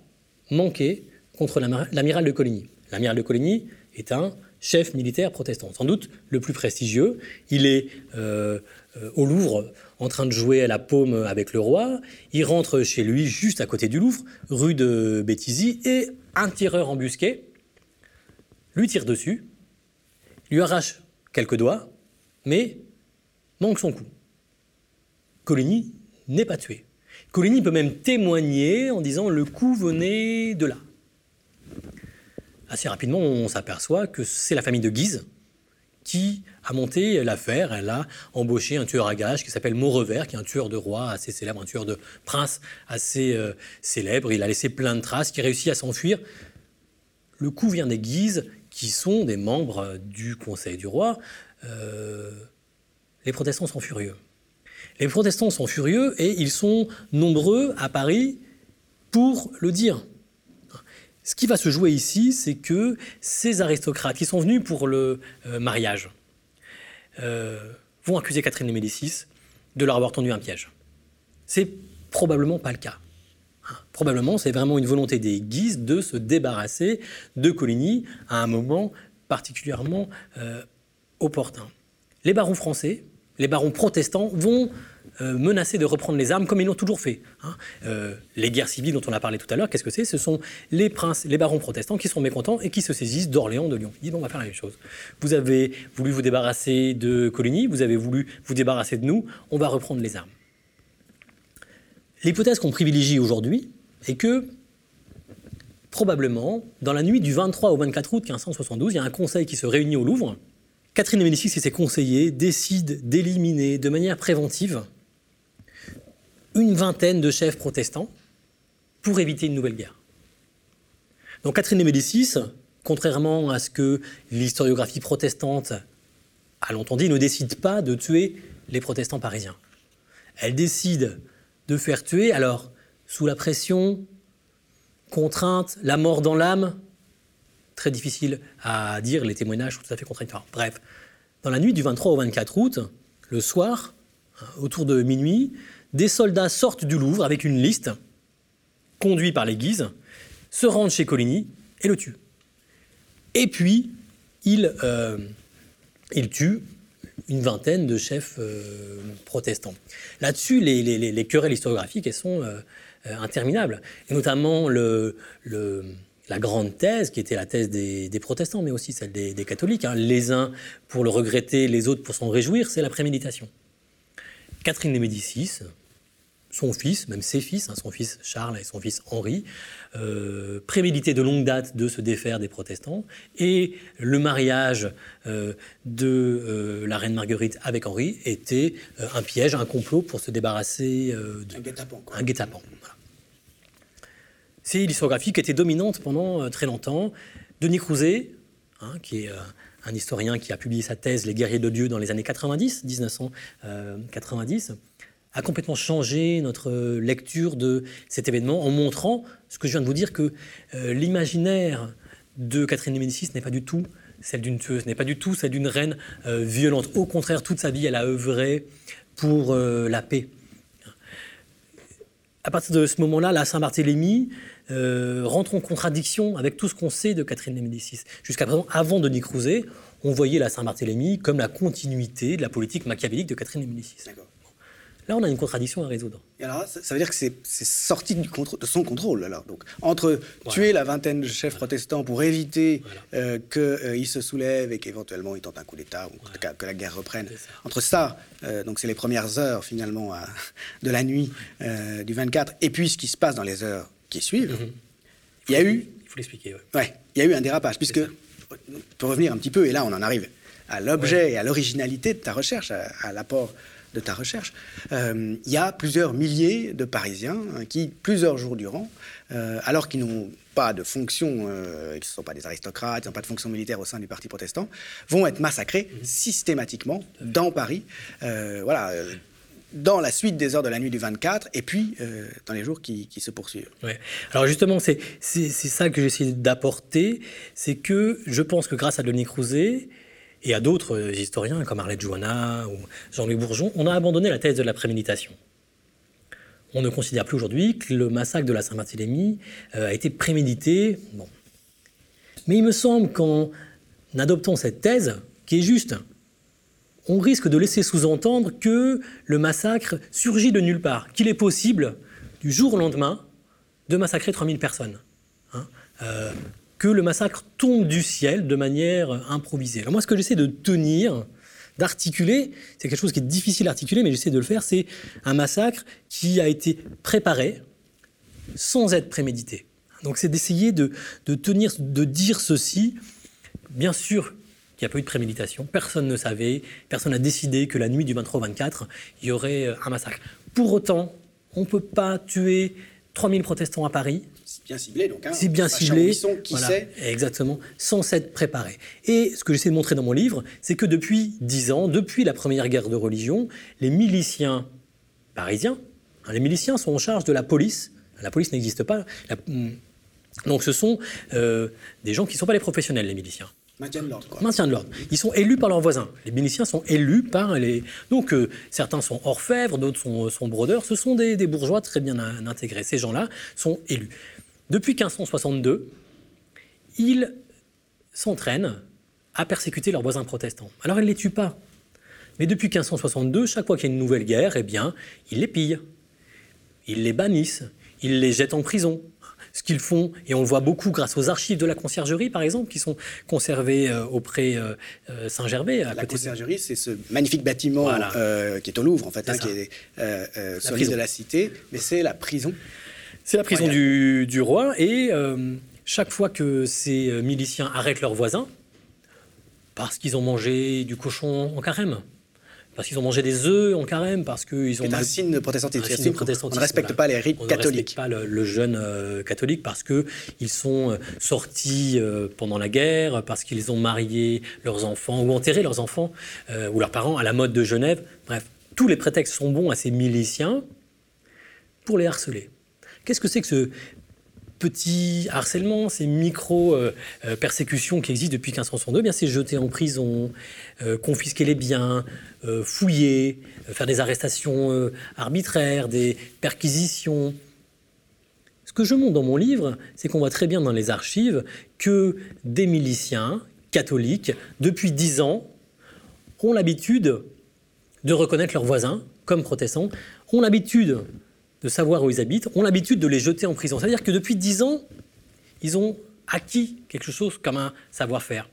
manqué contre l'amiral de Coligny. L'amiral de Coligny est un chef militaire protestant, sans doute le plus prestigieux. Il est euh, euh, au Louvre en train de jouer à la paume avec le roi. Il rentre chez lui juste à côté du Louvre, rue de Béthisy, et un tireur embusqué lui tire dessus, lui arrache quelques doigts, mais manque son coup. Coligny n'est pas tué. Coligny peut même témoigner en disant le coup venait de là assez rapidement, on s'aperçoit que c'est la famille de Guise qui a monté l'affaire. Elle a embauché un tueur à gages qui s'appelle Maurever, qui est un tueur de roi assez célèbre, un tueur de prince assez euh, célèbre. Il a laissé plein de traces, qui réussit à s'enfuir. Le coup vient des Guises, qui sont des membres du Conseil du roi. Euh, les protestants sont furieux. Les protestants sont furieux et ils sont nombreux à Paris pour le dire. Ce qui va se jouer ici, c'est que ces aristocrates qui sont venus pour le euh, mariage euh, vont accuser Catherine de Médicis de leur avoir tendu un piège. C'est probablement pas le cas. Probablement, c'est vraiment une volonté des Guises de se débarrasser de Coligny à un moment particulièrement euh, opportun. Les barons français, les barons protestants vont euh, menacés de reprendre les armes comme ils l'ont toujours fait. Hein. Euh, les guerres civiles dont on a parlé tout à l'heure, qu'est-ce que c'est? Ce sont les princes, les barons protestants qui sont mécontents et qui se saisissent d'Orléans, de Lyon. Ils disent on va faire la même chose. Vous avez voulu vous débarrasser de Coligny, vous avez voulu vous débarrasser de nous, on va reprendre les armes. L'hypothèse qu'on privilégie aujourd'hui est que probablement, dans la nuit du 23 au 24 août 1572, il y a un conseil qui se réunit au Louvre. Catherine de Médicis et ses conseillers décident d'éliminer de manière préventive une vingtaine de chefs protestants pour éviter une nouvelle guerre. Donc Catherine de Médicis, contrairement à ce que l'historiographie protestante a longtemps dit, ne décide pas de tuer les protestants parisiens. Elle décide de faire tuer, alors, sous la pression, contrainte, la mort dans l'âme, très difficile à dire, les témoignages sont tout à fait contradictoires. Bref, dans la nuit du 23 au 24 août, le soir, autour de minuit, des soldats sortent du Louvre avec une liste, conduits par les Guises, se rendent chez Coligny et le tuent. Et puis, ils, euh, tuent une vingtaine de chefs euh, protestants. Là-dessus, les, querelles historiographiques, sont euh, interminables. Et notamment la grande thèse, qui était la thèse des, protestants, mais aussi celle des, catholiques, hein. les uns pour le regretter, les autres pour s'en réjouir, c'est la préméditation. Catherine de Médicis, son fils, même ses fils, hein, son fils Charles et son fils Henri, euh, préméditaient de longue date de se défaire des protestants. Et le mariage euh, de euh, la reine Marguerite avec Henri était un piège, un complot pour se débarrasser de... Un guet-apens. C'est l'historiographie qui était dominante pendant très longtemps. Denis Crouzet, hein, qui est un historien qui a publié sa thèse Les guerriers de Dieu dans les années 90, 1990, a complètement changé notre lecture de cet événement en montrant ce que je viens de vous dire que euh, l'imaginaire de Catherine de Médicis n'est pas du tout celle d'une tueuse, n'est pas du tout celle d'une reine euh, violente. Au contraire, toute sa vie, elle a œuvré pour euh, la paix. À partir de ce moment-là, la Saint-Barthélemy rentre en contradiction avec tout ce qu'on sait de Catherine de Médicis. Jusqu'à présent, avant Denis Crouzet, on voyait la Saint-Barthélemy comme la continuité de la politique machiavélique de Catherine de Médicis. Là, on a une contradiction à résoudre. Et alors, ça, veut dire que c'est sorti du de son contrôle, alors. Donc, entre tuer la vingtaine de chefs protestants pour éviter euh, qu'ils se soulèvent et qu'éventuellement ils tentent un coup d'État ou que la guerre reprenne, entre ça, euh, donc c'est les premières heures finalement de la nuit euh, du 24, et puis ce qui se passe dans les heures qui suivent, mhm. il y a eu. Il faut l'expliquer, oui. Ouais, il y a eu un dérapage, puisque, pour revenir un petit peu, et là on en arrive à l'objet et à l'originalité de ta recherche, à l'apport de ta recherche, euh, il y a plusieurs milliers de Parisiens hein, qui, plusieurs jours durant, euh, alors qu'ils n'ont pas de fonction, euh, ils ne sont pas des aristocrates, ils n'ont pas de fonction militaire au sein du Parti protestant, vont être massacrés mhm. systématiquement dans Paris. voilà dans la suite des heures de la nuit du 24 et puis dans les jours qui, se poursuivent. Ouais. Alors justement, c'est ça que j'essaie d'apporter, c'est que je pense que grâce à Denis Crouzet, et à d'autres historiens comme Arlette Joanna ou Jean-Louis Bourgeon, on a abandonné la thèse de la préméditation. On ne considère plus aujourd'hui que le massacre de la Saint-Barthélemy euh, a été prémédité. Bon. Mais il me semble qu'en adoptant cette thèse, qui est juste, on risque de laisser sous-entendre que le massacre surgit de nulle part, qu'il est possible, du jour au lendemain, de massacrer 3000 personnes. Hein. Euh, que le massacre tombe du ciel de manière improvisée. Alors moi, ce que j'essaie de tenir, d'articuler, c'est quelque chose qui est difficile à articuler, mais j'essaie de le faire, c'est un massacre qui a été préparé sans être prémédité. Donc c'est d'essayer de, tenir, de dire ceci. Bien sûr, qu'il n'y a pas eu de préméditation, personne ne savait, personne n'a décidé que la nuit du 23 au 24, il y aurait euh, un massacre. Pour autant, on ne peut pas tuer 3000 protestants à Paris bien ciblé, donc. Hein, c'est bien ciblé. qui sait Exactement, sans s'être préparé. Et ce que j'essaie de montrer dans mon livre, c'est que depuis dix ans, depuis la première guerre de religion, les miliciens parisiens, hein, les miliciens sont en charge de la police. La police n'existe pas. Hmm. donc ce sont euh, des gens qui ne sont pas les professionnels, les miliciens. Maintien de l'ordre. Maintien de l'ordre. Ils sont élus par leurs voisins. Les miliciens sont élus par les. Donc, euh, certains sont orfèvres, d'autres sont, sont, brodeurs. Ce sont des, des bourgeois très bien intégrés. Ces gens-là sont élus. Depuis 1562, ils s'entraînent à persécuter leurs voisins protestants. Alors ils ne les tuent pas. Mais depuis 1562, chaque fois qu'il y a une nouvelle guerre, eh bien, ils les pillent. Ils les bannissent. Ils les jettent en prison. Ce qu'ils font, et on le voit beaucoup grâce aux archives de la conciergerie, par exemple, qui sont conservées euh, auprès euh, euh, Saint-Gervais. La conciergerie, c'est ce magnifique bâtiment qui est au Louvre, en fait, hein, qui est sur l'île de la Cité, mais c'est la prison c'est la prison du, roi et euh, chaque fois que ces euh, miliciens arrêtent leurs voisins, parce qu'ils ont mangé du cochon en carême, parce qu'ils ont mangé des œufs en carême, parce qu'ils ont... C'est un signe protestantisme. On ne respecte pas les rites catholiques. On ne respecte pas le, jeune euh, catholique parce qu'ils sont sortis pendant la guerre, parce qu'ils ont marié leurs enfants ou enterré leurs enfants ou leurs parents à la mode de Genève. Bref, tous les prétextes sont bons à ces miliciens pour les harceler. Qu'est-ce que c'est que ce petit harcèlement, ces micro-persécutions qui existent depuis 1562 eh bien, C'est jeter en prison, euh, confisquer les biens, euh, fouiller, euh, faire des arrestations arbitraires, des perquisitions. Ce que je montre dans mon livre, c'est qu'on voit très bien dans les archives que des miliciens catholiques, depuis dix ans, ont l'habitude de reconnaître leurs voisins comme protestants, ont l'habitude de savoir où ils habitent, ont l'habitude de les jeter en prison. C'est-à-dire que depuis dix ans, ils ont acquis quelque chose comme un savoir-faire.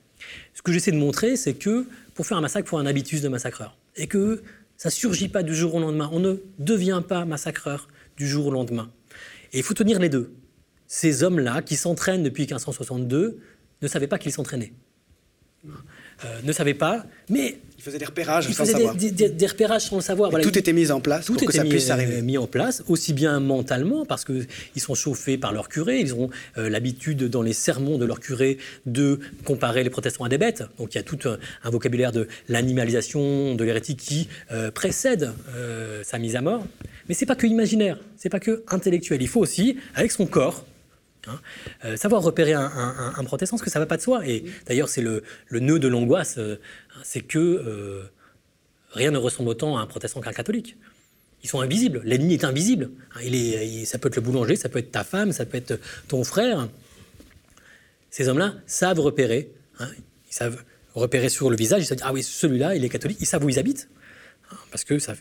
Ce que j'essaie de montrer, c'est que pour faire un massacre, il faut un habitus de massacreur. Et que ça ne surgit pas du jour au lendemain. On ne devient pas massacreur du jour au lendemain. Et il faut tenir les deux. Ces hommes-là, qui s'entraînent depuis 1562, ne savaient pas qu'ils s'entraînaient. Euh, ne savaient pas, mais il faisait des repérages sans savoir. Des, des, repérages sans le savoir. tout était mis en place tout pour que ça puisse arriver. mis en place, aussi bien mentalement, parce qu'ils sont chauffés par leur curé, ils ont euh, l'habitude dans les sermons de leur curé de comparer les protestants à des bêtes. Donc il y a tout un, vocabulaire de l'animalisation, de l'hérétique qui euh, précède euh, sa mise à mort. Mais c'est pas que imaginaire, c'est pas que intellectuel. Il faut aussi, avec son corps, Hein. savoir repérer un, protestant, parce que ça ne va pas de soi. Et d'ailleurs, c'est le, nœud de l'angoisse, c'est que euh, rien ne ressemble autant à un protestant qu'un catholique. Ils sont invisibles. L'ennemi est invisible. Hein, ça peut être le boulanger, ça peut être ta femme, ça peut être ton frère. Ces hommes-là savent repérer. Hein, ils savent repérer sur le visage. Ils savent dire, ah oui, celui-là, il est catholique. Ils savent où ils habitent. Parce que. Ce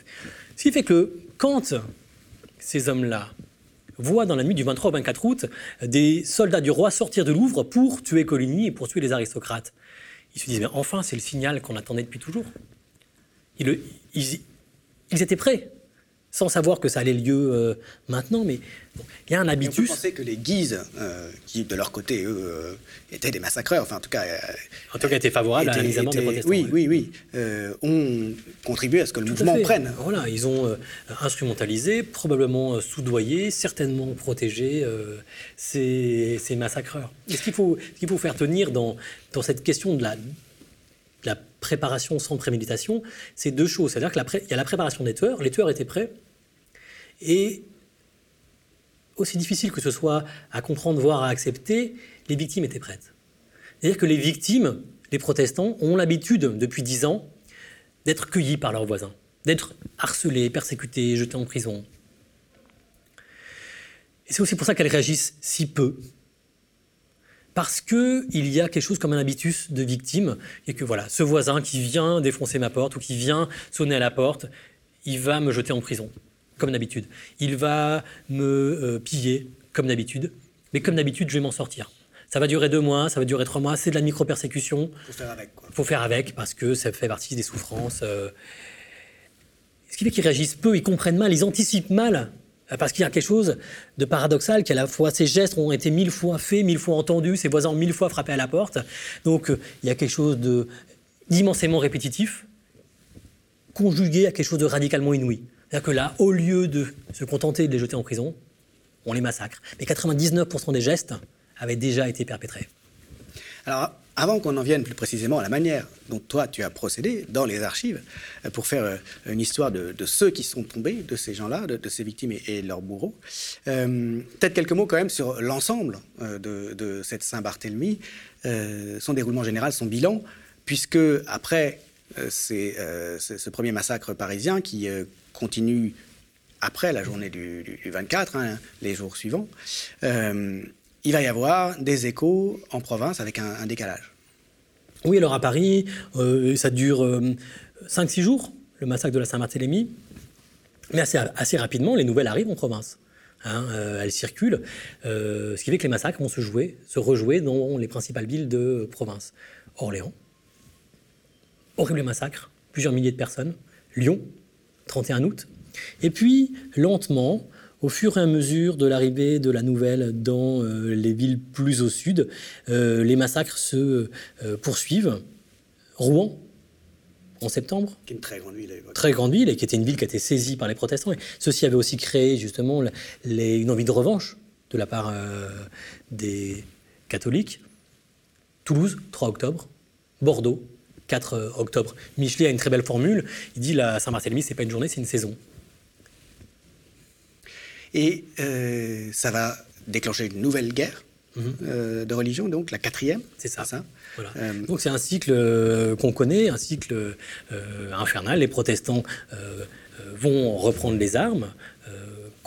qui fait que quand ces hommes-là voient dans la nuit du 23 au 24 août des soldats du roi sortir de Louvre pour tuer Coligny et pour tuer les aristocrates, ils se disent mais enfin c'est le signal qu'on attendait depuis toujours. Ils, ils, ils étaient prêts sans savoir que ça allait lieu euh, maintenant, mais il y a un habitus. on peut penser que les Guises, euh, qui de leur côté, eux, euh, étaient des massacreurs, enfin en tout cas... en tout cas, étaient favorables à l'émisement des protestants. Oui, oui, oui, ont contribué à ce que le mouvement prenne. Voilà, ils ont instrumentalisé, probablement soudoyé, certainement protégé ces, ces, massacreurs. Et ce qu'il faut, faire tenir dans, dans cette question de la la préparation sans préméditation, c'est deux choses. C'est-à-dire qu'il y a la préparation des tueurs, les tueurs étaient prêts, et aussi difficile que ce soit à comprendre, voire à accepter, les victimes étaient prêtes. C'est-à-dire que les victimes, les protestants, ont l'habitude, depuis dix ans, d'être cueillis par leurs voisins, d'être harcelés, persécutés, jetés en prison. Et c'est aussi pour ça qu'elles réagissent si peu parce qu'il y a quelque chose comme un habitus de victime, et que voilà, ce voisin qui vient défoncer ma porte ou qui vient sonner à la porte, il va me jeter en prison, comme d'habitude. Il va me euh, piller, comme d'habitude, mais comme d'habitude, je vais m'en sortir. Ça va durer deux mois, ça va durer trois mois, c'est de la micro-persécution. Faut faire avec. Quoi. Faut faire avec, parce que ça fait partie des souffrances. Euh. Ce qui fait qu'ils réagissent peu, ils comprennent mal, ils anticipent mal parce qu'il y a quelque chose de paradoxal, qu'à la fois ces gestes ont été mille fois faits, mille fois entendus, ses voisins ont mille fois frappé à la porte. Donc euh, il y a quelque chose d'immensément répétitif, conjugué à quelque chose de radicalement inouï. C'est-à-dire que là, au lieu de se contenter de les jeter en prison, on les massacre. Mais 99% des gestes avaient déjà été perpétrés. Alors, avant qu'on en vienne plus précisément à la manière dont toi tu as procédé dans les archives euh, pour faire euh, une histoire de, ceux qui sont tombés, de ces gens-là, de, ces victimes et, de leurs bourreaux, euh, peut-être quelques mots quand même sur l'ensemble de, cette Saint-Barthélemy, son déroulement général, son bilan, puisque après ce premier massacre parisien qui continue après la journée du, 24, hein, les jours suivants, il va y avoir des échos en province avec un, décalage. Oui, alors à Paris, euh, ça dure 5-6 euh, jours, le massacre de la Saint-Barthélemy. Mais assez, rapidement, les nouvelles arrivent en province. Hein, euh, elles circulent, ce qui fait que les massacres vont se jouer, se rejouer dans les principales villes de province. Orléans, horrible massacre, plusieurs milliers de personnes. Lyon, 31 août. Et puis, lentement, au fur et à mesure de l'arrivée de la nouvelle dans euh, les villes plus au sud, euh, les massacres se euh, poursuivent. Rouen, en septembre. Qui est une très grande ville. Très grande ville, et qui était une ville qui a été saisie par les protestants. Et ceci avait aussi créé justement une envie de revanche de la part des catholiques. Toulouse, 3 octobre. Bordeaux, 4 octobre. Michelet a une très belle formule. Il dit la Saint-Barthélemy, c'est pas une journée, c'est une saison. Et euh, ça va déclencher une nouvelle guerre mhm. euh, de religion, donc la quatrième. C'est ça. Euh, donc c'est un cycle qu'on connaît, un cycle infernal. Les protestants vont reprendre les armes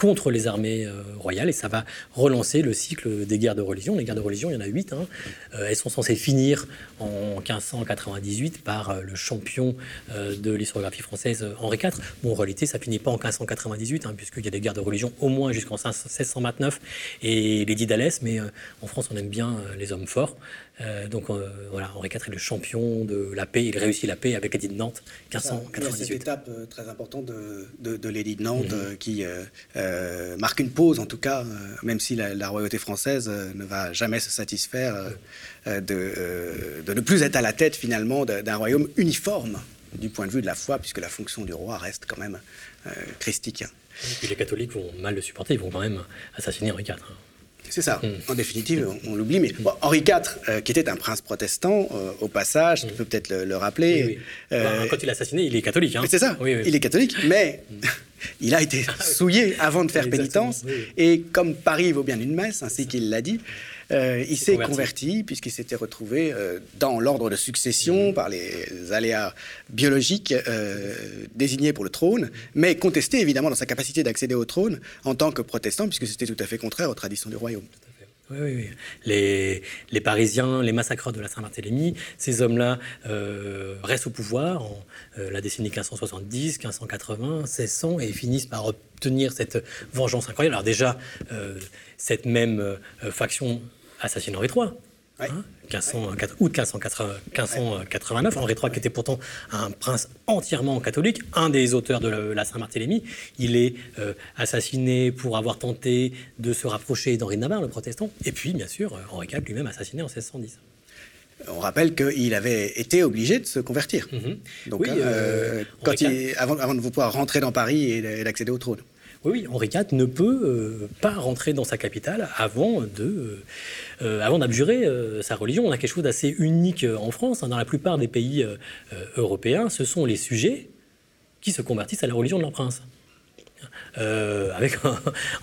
contre les armées euh, royales et ça va relancer le cycle des guerres de religion. Les guerres de religion, il y en a huit. Hein. Euh, elles sont censées finir en 1598 par euh, le champion de l'historiographie française, Henri IV. Bon, en réalité, ça finit pas en 1598, hein, puisqu'il y a des guerres de religion au moins jusqu'en 1629 et les d'Alès, mais en France, on aime bien les hommes forts. Euh, donc euh, voilà, Henri IV est le champion de la paix. Il réussit la paix avec l'édit de Nantes, 1598. C'est une étape euh, très importante de, de, l'édit de Nantes mhm. qui marque une pause, en tout cas, même si la, royauté française ne va jamais se satisfaire de, de, ne plus être à la tête finalement d'un royaume uniforme du point de vue de la foi, puisque la fonction du roi reste quand même christique. Et les catholiques vont mal le supporter, ils vont quand même assassiner Henri IV. C'est ça. Mm. En définitive, on, l'oublie. Mais Henri IV, euh, qui était un prince protestant, euh, au passage, tu mm. peux peut-être le, rappeler. Euh, bah, quand il est assassiné, il est catholique. Hein. C'est ça. il est catholique, mais mm. il a été souillé avant de faire pénitence. Et comme Paris vaut bien une messe, ainsi qu'il l'a dit, euh, il s'est converti, puisqu'il s'était retrouvé euh, dans l'ordre de succession par les aléas biologiques euh, désignés pour le trône, mais contesté évidemment dans sa capacité d'accéder au trône en tant que protestant, puisque c'était tout à fait contraire aux traditions du royaume. Oui, oui, Les, les, Parisiens, les massacreurs de la Saint-Barthélemy, ces hommes-là euh, restent au pouvoir en euh, la décennie 1570, 1580, 1600 et finissent par obtenir cette vengeance incroyable. Alors déjà, euh, cette même faction assassine Henri III. 1500, août 1589, Henri III qui était pourtant un prince entièrement catholique, un des auteurs de la Saint-Barthélemy, il est euh, assassiné pour avoir tenté de se rapprocher d'Henri de Navarre, le protestant, et puis bien sûr Henri IV lui-même assassiné en 1610. On rappelle qu'il avait été obligé de se convertir. Mhm. Donc, hein, euh, quand il, avant, avant, de pouvoir rentrer dans Paris et d'accéder au trône. Oui, Henri IV ne peut euh, pas rentrer dans sa capitale avant euh, avant d'abjurer euh, sa religion. On a quelque chose d'assez unique en France. Hein. Dans la plupart des pays européens, ce sont les sujets qui se convertissent à la religion de leur prince.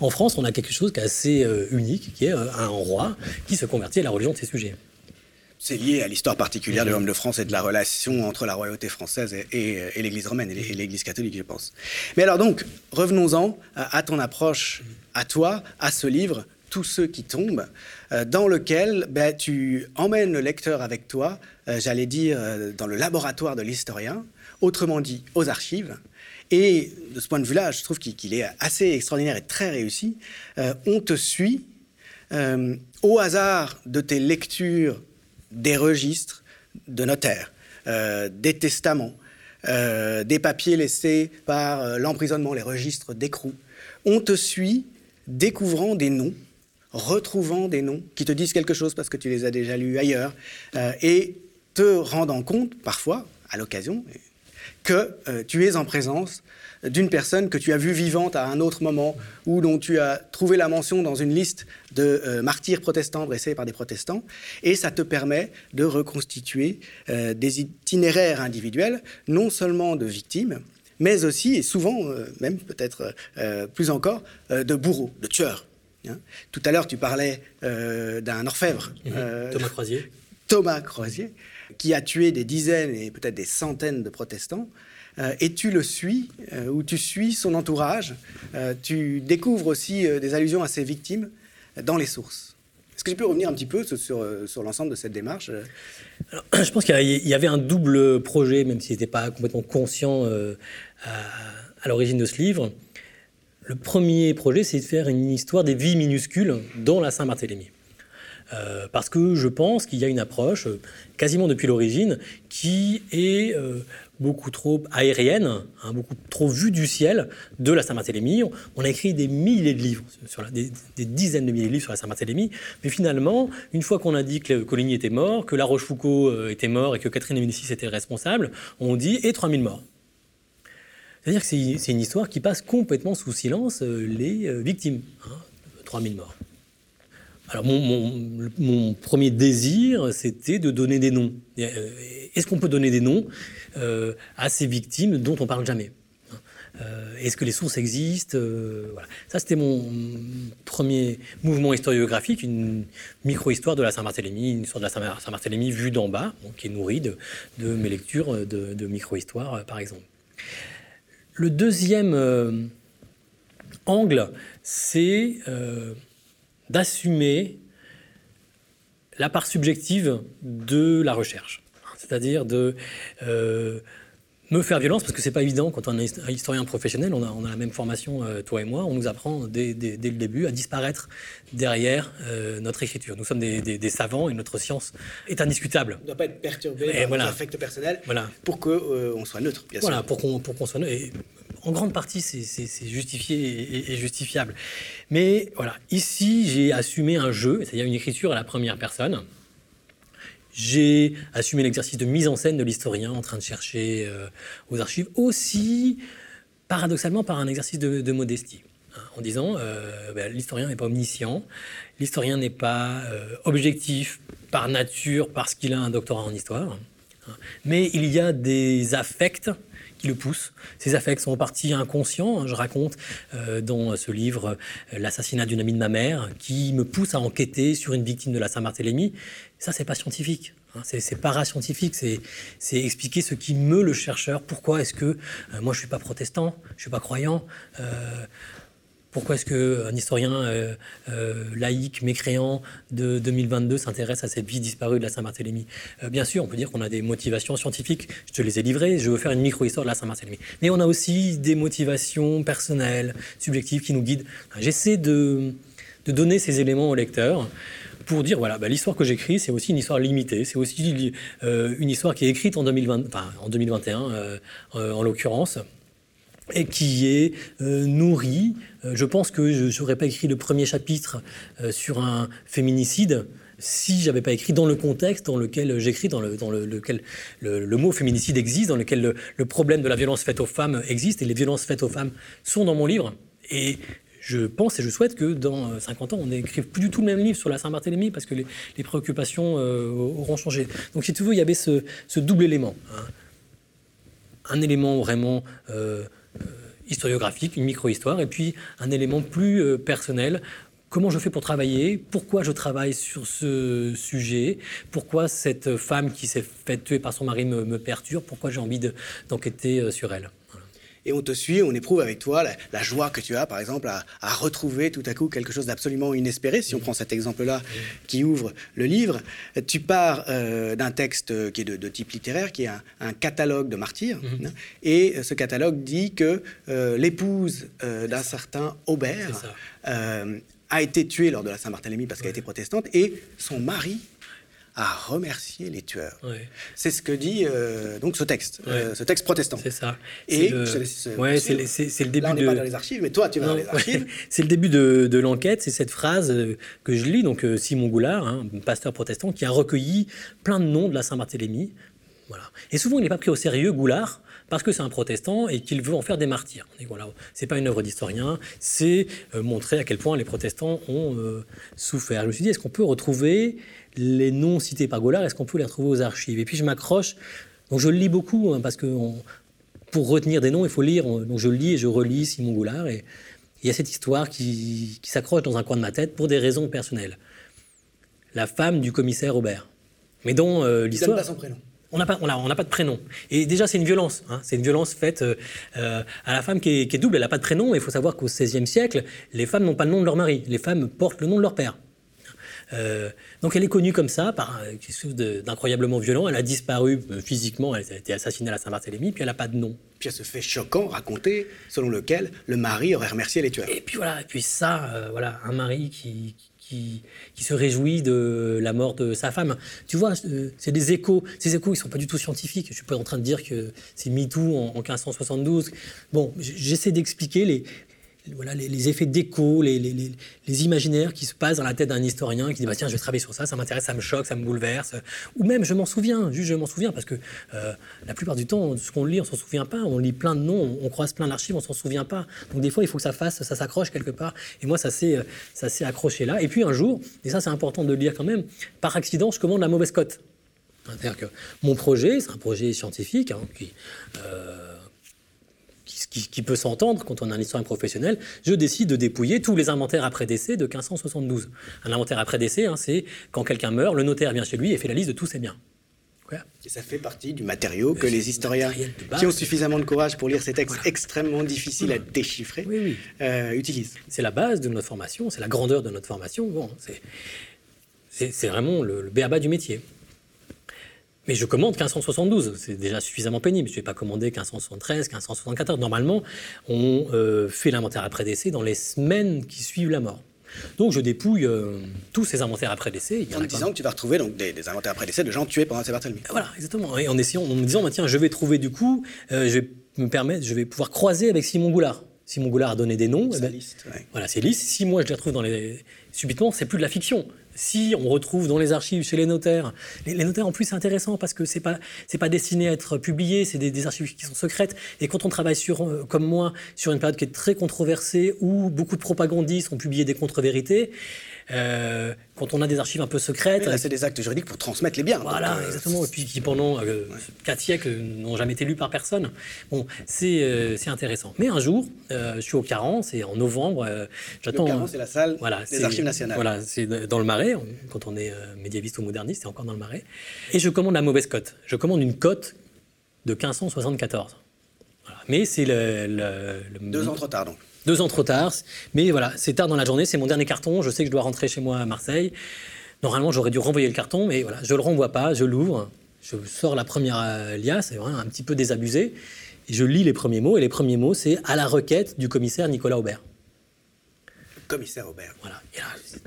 en France, on a quelque chose qui est assez unique, qui est un roi qui se convertit à la religion de ses sujets. C'est lié à l'histoire particulière de l'homme de France et de la relation entre la royauté française et, l'Église romaine et l'Église catholique, je pense. Mais alors donc, revenons-en à ton approche, à toi, à ce livre, Tous ceux qui tombent, euh, dans lequel ben, tu emmènes le lecteur avec toi, euh, j'allais dire, euh, dans le laboratoire de l'historien, autrement dit, aux archives. Et de ce point de vue-là, je trouve qu'il est assez extraordinaire et très réussi. on te suit au hasard de tes lectures des registres de notaires, euh, des testaments, euh, des papiers laissés par euh, l'emprisonnement, les registres d'écrou. On te suit découvrant des noms, retrouvant des noms qui te disent quelque chose parce que tu les as déjà lus ailleurs, et te rendant compte, parfois, à l'occasion, que tu es en présence d'une personne que tu as vue vivante à un autre moment ou dont tu as trouvé la mention dans une liste de euh, martyrs protestants dressés par des protestants. Et ça te permet de reconstituer euh, des itinéraires individuels, non seulement de victimes, mais aussi, et souvent, euh, même peut-être plus encore, de bourreaux, de tueurs. Hein. Tout à l'heure, tu parlais d'un orfèvre. Thomas Croisier. Thomas Croisier, qui a tué des dizaines et peut-être des centaines de protestants. Euh, et tu le suis, euh, ou tu suis son entourage. Euh, tu découvres aussi des allusions à ses victimes dans les sources. Est-ce que tu peux revenir un petit peu sur, sur l'ensemble de cette démarche Je pense qu'il y avait un double projet, même s'il n'était pas complètement conscient à, l'origine de ce livre. Le premier projet, c'est de faire une histoire des vies minuscules dans la Saint-Barthélemy. Parce que je pense qu'il y a une approche, quasiment depuis l'origine, qui est beaucoup trop aérienne, hein, beaucoup trop vue du ciel de la Saint-Barthélemy. On a écrit des milliers de livres, des, dizaines de milliers de livres sur la Saint-Barthélemy, mais finalement, une fois qu'on a dit que Coligny était mort, que La Rochefoucauld euh, était mort et que Catherine de Médicis était responsable, on dit et 3000 morts. C'est-à-dire que c'est une histoire qui passe complètement sous silence euh, les euh, victimes. 3000 hein, morts. Alors mon, premier désir, c'était de donner des noms. Est-ce qu'on peut donner des noms euh, à ces victimes dont on parle jamais? Euh, est-ce que les sources existent euh, Ça, c'était mon premier mouvement historiographique, une micro-histoire de la Saint-Barthélemy, une histoire de la Saint-Barthélemy vue d'en bas, qui est nourrie de, mes lectures de, micro-histoire, par exemple. Le deuxième angle, c'est d'assumer la part subjective de la recherche c'est-à-dire de euh, me faire violence, parce que c'est pas évident quand on est un historien professionnel, on a, on a la même formation, euh, toi et moi, on nous apprend dès, le début à disparaître derrière euh, notre écriture. Nous sommes des, savants et notre science est indiscutable. On ne doit pas être perturbé par voilà. affects personnels voilà. pour qu'on soit neutre, bien voilà, pour qu'on pour qu'on soit neutre. Et en grande partie, c'est justifié et, justifiable. Mais voilà, ici, j'ai assumé un jeu, c'est-à-dire une écriture à la première personne. J'ai assumé l'exercice de mise en scène de l'historien en train de chercher euh, aux archives, aussi paradoxalement par un exercice de, modestie, hein, en disant euh, ben, l'historien n'est pas omniscient, l'historien n'est pas euh, objectif par nature parce qu'il a un doctorat en histoire, hein, mais il y a des affects qui le poussent. Ces affects sont en partie inconscients. Hein. Je raconte dans ce livre l'assassinat d'une amie de ma mère qui me pousse à enquêter sur une victime de la Saint-Barthélemy. Ça, c'est pas scientifique. Hein, c'est parascientifique, c'est expliquer ce qui meut le chercheur. Pourquoi est-ce que euh, moi je suis pas protestant, je suis pas croyant, euh, pourquoi est-ce qu'un historien euh, euh, laïque, mécréant de 2022 s'intéresse à cette vie disparue de la Saint-Barthélemy? Euh, Bien sûr, on peut dire qu'on a des motivations scientifiques, je te les ai livrées, je veux faire une micro-histoire de la Saint-Barthélemy. Mais on a aussi des motivations personnelles, subjectives qui nous guident. J'essaie de, donner ces éléments au lecteur pour dire voilà, bah, l'histoire que j'écris, c'est aussi une histoire limitée, c'est aussi une histoire qui est écrite en, 2020, en 2021 en l'occurrence, et qui est euh, nourri. Euh, je pense que je n'aurais pas écrit le premier chapitre euh, sur un féminicide si j'avais pas écrit dans le contexte dans lequel j'écris, dans, le, dans le, lequel le, mot féminicide existe, dans lequel le, problème de la violence faite aux femmes existe, et les violences faites aux femmes sont dans mon livre. Et je pense et je souhaite que dans 50 ans, on n'écrive plus du tout le même livre sur la Saint-Barthélemy, parce que les, préoccupations auront changé. Donc si tu veux, il y avait ce, double élément. Hein. Un élément vraiment euh, historiographique, une micro-histoire, et puis un élément plus euh, personnel. Comment je fais pour travailler? Pourquoi je travaille sur ce sujet? Pourquoi cette femme qui s'est faite tuer par son mari me, perturbe? Pourquoi j'ai envie d'enquêter euh, sur elle? Et on te suit, on éprouve avec toi la, joie que tu as, par exemple, à, retrouver tout à coup quelque chose d'absolument inespéré. Si on prend cet exemple-là qui ouvre le livre, tu pars euh, d'un texte qui est de, type littéraire, qui est un, catalogue de martyrs, mhm. hein, et ce catalogue dit que euh, l'épouse euh, d'un certain Aubert a été tuée lors de la Saint-Barthélemy parce qu'elle était protestante, et son mari à remercier les tueurs. C'est ce que dit euh, donc ce texte, euh, ce texte protestant. C'est ça. Et c'est le début là, on de. Pas dans les archives, mais toi, tu vas dans les archives. c'est le début de, de l'enquête. C'est cette phrase euh, que je lis, donc Simon Goulard, hein, pasteur protestant, qui a recueilli plein de noms de la Saint-Barthélemy. Voilà. Et souvent, il n'est pas pris au sérieux, Goulard, parce que c'est un protestant et qu'il veut en faire des martyrs. Ce voilà, c'est pas une œuvre d'historien, c'est montrer à quel point les protestants ont souffert. Je me suis dit, est-ce qu'on peut retrouver les noms cités par Goulard, est-ce qu'on peut les retrouver aux archives? Et puis je m'accroche, donc je lis beaucoup, hein, parce que pour retenir des noms, il faut lire, donc je lis et je relis Simon Goulard, et il y a cette histoire qui, s'accroche dans un coin de ma tête pour des raisons personnelles. La femme du commissaire Aubert. Mais dont euh, l'histoire... pas son prénom. On n'a pas, on pas de prénom. Et déjà, c'est une violence. Hein. C'est une violence faite euh, euh, à la femme qui est, qui est double. Elle n'a pas de prénom. Il faut savoir qu'au XVIe siècle, les femmes n'ont pas le nom de leur mari. Les femmes portent le nom de leur père. Euh, donc elle est connue comme ça, par quelque chose d'incroyablement violent. Elle a disparu euh, physiquement, elle a été assassinée à la Saint-Barthélemy, puis elle n'a pas de nom. Puis il y a ce fait choquant raconté selon lequel le mari aurait remercié les tueurs. Et puis voilà, et puis ça, euh, voilà, un mari qui, qui, se réjouit de la mort de sa femme. Tu vois, c'est des échos. Ces échos, ils sont pas du tout scientifiques. Je suis pas en train de dire que c'est MeToo en 1572. Bon, j'essaie d'expliquer les, voilà, les, effets d'écho, les, les, imaginaires qui se passent dans la tête d'un historien qui dit bah, Tiens, je vais travailler sur ça, ça m'intéresse, ça me choque, ça me bouleverse. Ou même, je m'en souviens, juste je m'en souviens, parce que euh, la plupart du temps, ce qu'on lit, on s'en souvient pas. On lit plein de noms, on, croise plein d'archives, on s'en souvient pas. Donc, des fois, il faut que ça fasse, ça s'accroche quelque part. Et moi, ça s'est accroché là. Et puis, un jour, et ça, c'est important de le lire quand même, par accident, je commande la mauvaise cote. C'est-à-dire que mon projet, c'est un projet scientifique hein, qui. Euh, qui, peut s'entendre quand on a un historien professionnel, je décide de dépouiller tous les inventaires après décès de 1572. Un inventaire après décès, hein, c'est quand quelqu'un meurt, le notaire vient chez lui et fait la liste de tous ses biens. Et ça fait partie du matériau que les historiens qui ont suffisamment de courage pour lire ces textes extrêmement difficiles à déchiffrer euh, utilisent. C'est la base de notre formation, c'est la grandeur de notre formation. Bon, c'est vraiment le, le béaba du métier. Mais je commande 1572, c'est déjà suffisamment pénible. Je ne vais pas commander 1573, 1574. Normalement, on euh, fait l'inventaire après décès dans les semaines qui suivent la mort. Donc je dépouille euh, tous ces inventaires après décès. en disant que tu vas retrouver donc, des, inventaires après décès de gens tués pendant Saint-Barthélemy. Voilà, exactement. Et en essayant, en me disant, bah, tiens, je vais trouver du coup, euh, je vais me permettre, je vais pouvoir croiser avec Simon Goulard. Simon Goulard a donné des noms. C'est eh ben, liste. Voilà, c'est liste. Si moi je les retrouve dans les, subitement, c'est plus de la fiction si on retrouve dans les archives chez les notaires, les, notaires en plus c'est intéressant parce que c'est pas c'est pas destiné à être publié, c'est des, archives qui sont secrètes. Et quand on travaille sur euh, comme moi sur une période qui est très controversée où beaucoup de propagandistes ont publié des contre-vérités, euh, quand on a des archives un peu secrètes. là, c'est des actes juridiques pour transmettre les biens. Voilà, euh, exactement. Et puis qui, pendant euh, quatre siècles, n'ont jamais été lus par personne. Bon, c'est intéressant. Mais un jour, je suis au Caran, c'est en novembre. J'attends. Le Caran, c'est la salle voilà, des archives nationales. Voilà, c'est dans le Marais. Quand on est médiéviste ou moderniste, c'est encore dans le Marais. Et je commande la mauvaise cote. Je commande une cote de 1574. Mais c'est le, Deux ans trop tard, donc. Deux ans trop tard. Mais voilà, c'est tard dans la journée, c'est mon dernier carton. Je sais que je dois rentrer chez moi à Marseille. Normalement, j'aurais dû renvoyer le carton, mais voilà, je le renvoie pas, je l'ouvre, je sors la première euh, liasse, c'est un petit peu désabusé, et je lis les premiers mots, et les premiers mots, c'est à la requête du commissaire Nicolas Aubert. Commissaire Aubert. Voilà. Et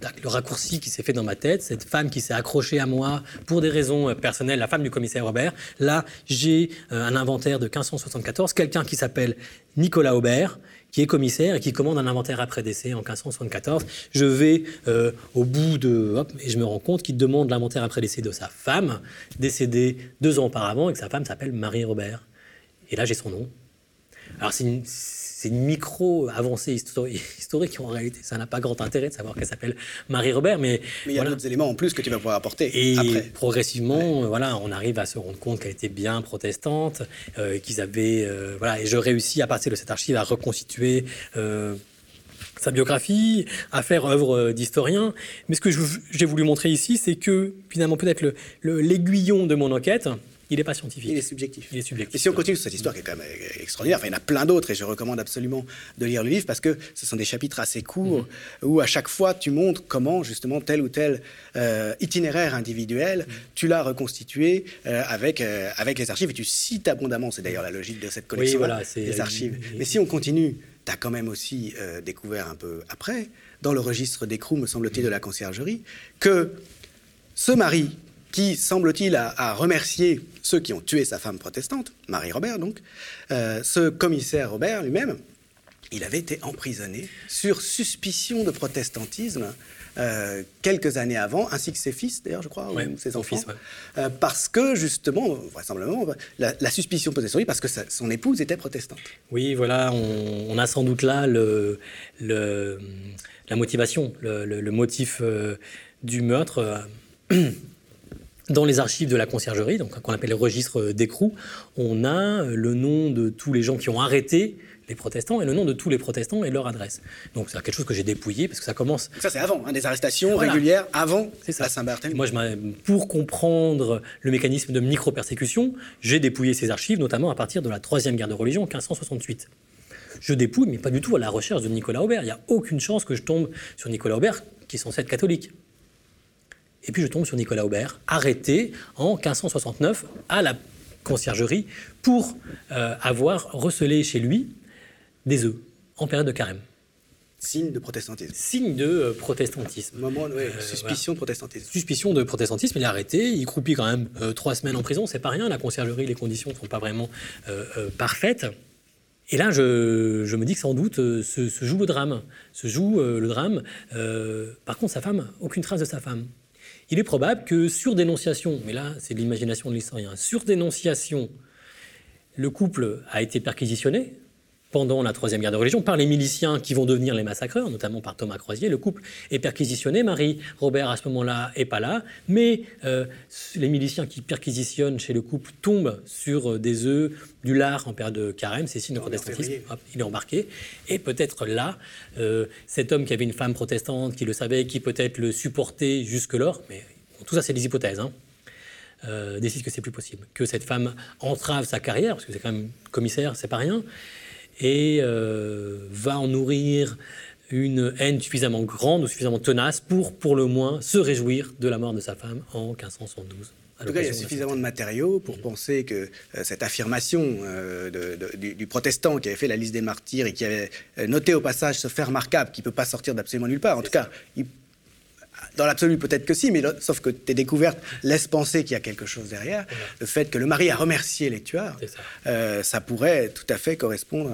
là, le raccourci qui s'est fait dans ma tête, cette femme qui s'est accrochée à moi pour des raisons euh, personnelles, la femme du commissaire Aubert. Là, j'ai euh, un inventaire de 1574, quelqu'un qui s'appelle Nicolas Aubert, qui est commissaire et qui commande un inventaire après décès en 1574. Je vais euh, au bout de... Hop, et je me rends compte qu'il demande l'inventaire après décès de sa femme, décédée deux ans auparavant, et que sa femme s'appelle Marie Robert. Et là, j'ai son nom. Alors, c'est une c'est une micro-avancée historique en réalité. Ça n'a pas grand intérêt de savoir qu'elle s'appelle Marie Robert, mais... Mais il y a d'autres éléments en plus que tu vas pouvoir apporter et après. progressivement, voilà, on arrive à se rendre compte qu'elle était bien protestante, euh, qu'ils avaient... Euh, voilà, et je réussis à partir de cette archive à reconstituer... Euh, sa biographie, à faire œuvre d'historien. Mais ce que j'ai voulu montrer ici, c'est que finalement peut-être l'aiguillon de mon enquête, il n'est pas scientifique. Il est subjectif. Il est subjectif. Et si on continue sur cette histoire qui est quand même extraordinaire, enfin, il y en a plein d'autres et je recommande absolument de lire le livre parce que ce sont des chapitres assez courts mhm. où à chaque fois tu montres comment justement tel ou tel euh, itinéraire individuel, mhm. tu l'as reconstitué euh, avec, euh, avec les archives et tu cites abondamment, c'est d'ailleurs la logique de cette collection oui, voilà, des archives. Mais si on continue, tu as quand même aussi découvert un peu après, dans le registre d'écrou, me semble-t-il, de la conciergerie, que ce mari qui, semble-t-il, a, remercié ceux qui ont tué sa femme protestante, Marie Robert donc, euh, ce commissaire Robert lui-même, il avait été emprisonné sur suspicion de protestantisme euh, quelques années avant, ainsi que ses fils, d'ailleurs, je crois, ou ses enfants, euh, parce que justement, vraisemblablement, la, suspicion posait sur lui parce que son épouse était protestante. Oui, voilà, on, a sans doute là le, la motivation, le, motif du meurtre. Dans les archives de la conciergerie, donc qu'on appelle les registres d'écrou, on a le nom de tous les gens qui ont arrêté les protestants et le nom de tous les protestants et leur adresse. Donc c'est quelque chose que j'ai dépouillé parce que ça commence. Ça c'est avant, hein, des arrestations régulières avant la Saint-Barthélemy. Moi, je pour comprendre le mécanisme de micro-persécution, j'ai dépouillé ces archives, notamment à partir de la troisième guerre de religion, 1568. Je dépouille, mais pas du tout à la recherche de Nicolas Aubert. Il n'y a aucune chance que je tombe sur Nicolas Aubert, qui est censé être catholique. Et puis je tombe sur Nicolas Aubert, arrêté en 1569 à la conciergerie pour euh, avoir recelé chez lui des œufs en période de carême. Signe de protestantisme. Signe de euh, protestantisme. Moment, euh, suspicion de protestantisme. Suspicion de protestantisme, il est arrêté, il croupit quand même trois semaines en prison, c'est pas rien, la conciergerie, les conditions ne sont pas vraiment parfaites. Et là, je, me dis que sans doute se, se, joue le drame. Se joue le drame. par contre, sa femme, aucune trace de sa femme il est probable que sur dénonciation, mais là c'est l'imagination de l'historien, sur dénonciation, le couple a été perquisitionné pendant la Troisième Guerre de religion par les miliciens qui vont devenir les massacreurs, notamment par Thomas Croisier. Le couple est perquisitionné. Marie Robert, à ce moment-là, est pas là. Mais euh, les miliciens qui perquisitionnent chez le couple tombent sur euh, des œufs, du lard en période de carême, c'est signe de protestantisme. il est embarqué. Et peut-être là, euh, cet homme qui avait une femme protestante, qui le savait, qui peut-être le supportait jusque-lors, mais tout ça, c'est des hypothèses. Hein, décide que c'est plus possible, que cette femme entrave sa carrière, parce que c'est quand même commissaire, c'est pas rien, et euh, va en nourrir une haine suffisamment grande ou suffisamment tenace pour, pour le moins, se réjouir de la mort de sa femme en 1572. En tout cas, il y a suffisamment de matériaux pour penser que euh, cette affirmation euh, du, protestant qui avait fait la liste des martyrs et qui avait noté au passage ce fait remarquable qui ne peut pas sortir d'absolument nulle part, en tout cas, il dans l'absolu, peut-être que si, mais sauf que tes découvertes laissent penser qu'il y a quelque chose derrière. Le fait que le mari a remercié les tueurs, ça. Euh, ça. pourrait tout à fait correspondre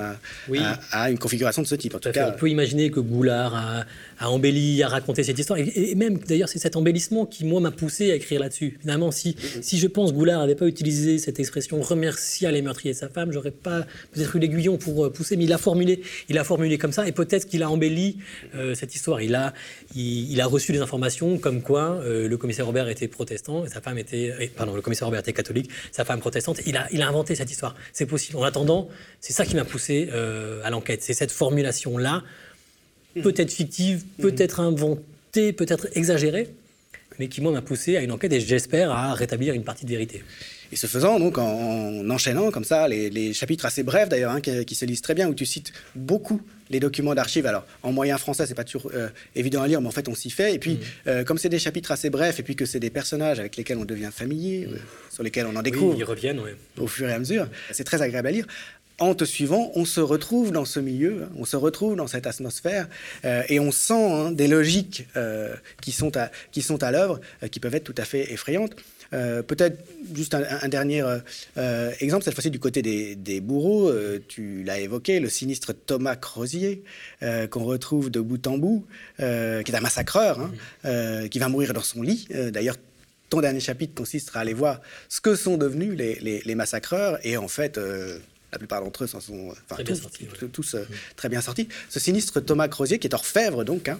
à, une configuration de ce type. En tout, cas, on peut imaginer que Goulard a, a embelli, a raconté cette histoire. Et, même, d'ailleurs, c'est cet embellissement qui, moi, m'a poussé à écrire là-dessus. Finalement, si, mm-hmm. si je pense Goulard n'avait pas utilisé cette expression remercier les meurtriers de sa femme, j'aurais pas peut-être eu l'aiguillon pour euh, pousser, mais il a formulé, il a formulé comme ça, et peut-être qu'il a embelli euh, cette histoire. Il a, il, a reçu des informations comme quoi euh, le commissaire Robert était protestant et sa femme était, pardon, le commissaire Robert était catholique, sa femme protestante. Il a, il a inventé cette histoire. C'est possible. En attendant, c'est ça qui m'a poussé à l'enquête. C'est cette formulation-là peut-être fictive, peut-être inventée, peut-être exagérée, mais qui, moi, m'a poussé à une enquête et j'espère à rétablir une partie de vérité. Et ce faisant, donc, en, enchaînant comme ça, les, chapitres assez brefs d'ailleurs, hein, qui, se lisent très bien, où tu cites beaucoup les documents d'archives. Alors, en moyen français, c'est pas toujours euh, évident à lire, mais en fait, on s'y fait. Et puis, mmh. euh, comme c'est des chapitres assez brefs, et puis que c'est des personnages avec lesquels on devient familier, euh, sur lesquels on en découvre. ils reviennent, Au fur et à mesure, c'est très agréable à lire en te suivant, on se retrouve dans ce milieu, hein, on se retrouve dans cette atmosphère, et on sent hein, des logiques qui sont à, qui sont à l'œuvre, qui peuvent être tout à fait effrayantes. Euh, peut-être juste un, dernier euh, euh, exemple, cette fois-ci du côté des, bourreaux. tu l'as évoqué, le sinistre Thomas Crozier, qu'on retrouve de bout en bout, qui est un massacreur, hein, qui va mourir dans son lit. D'ailleurs, ton dernier chapitre consiste à aller voir ce que sont devenus les, massacreurs. Et en fait, la plupart d'entre eux s'en sont tous, sortis, tous très bien sortis. Ce sinistre Thomas Crozier, qui est orfèvre donc, hein,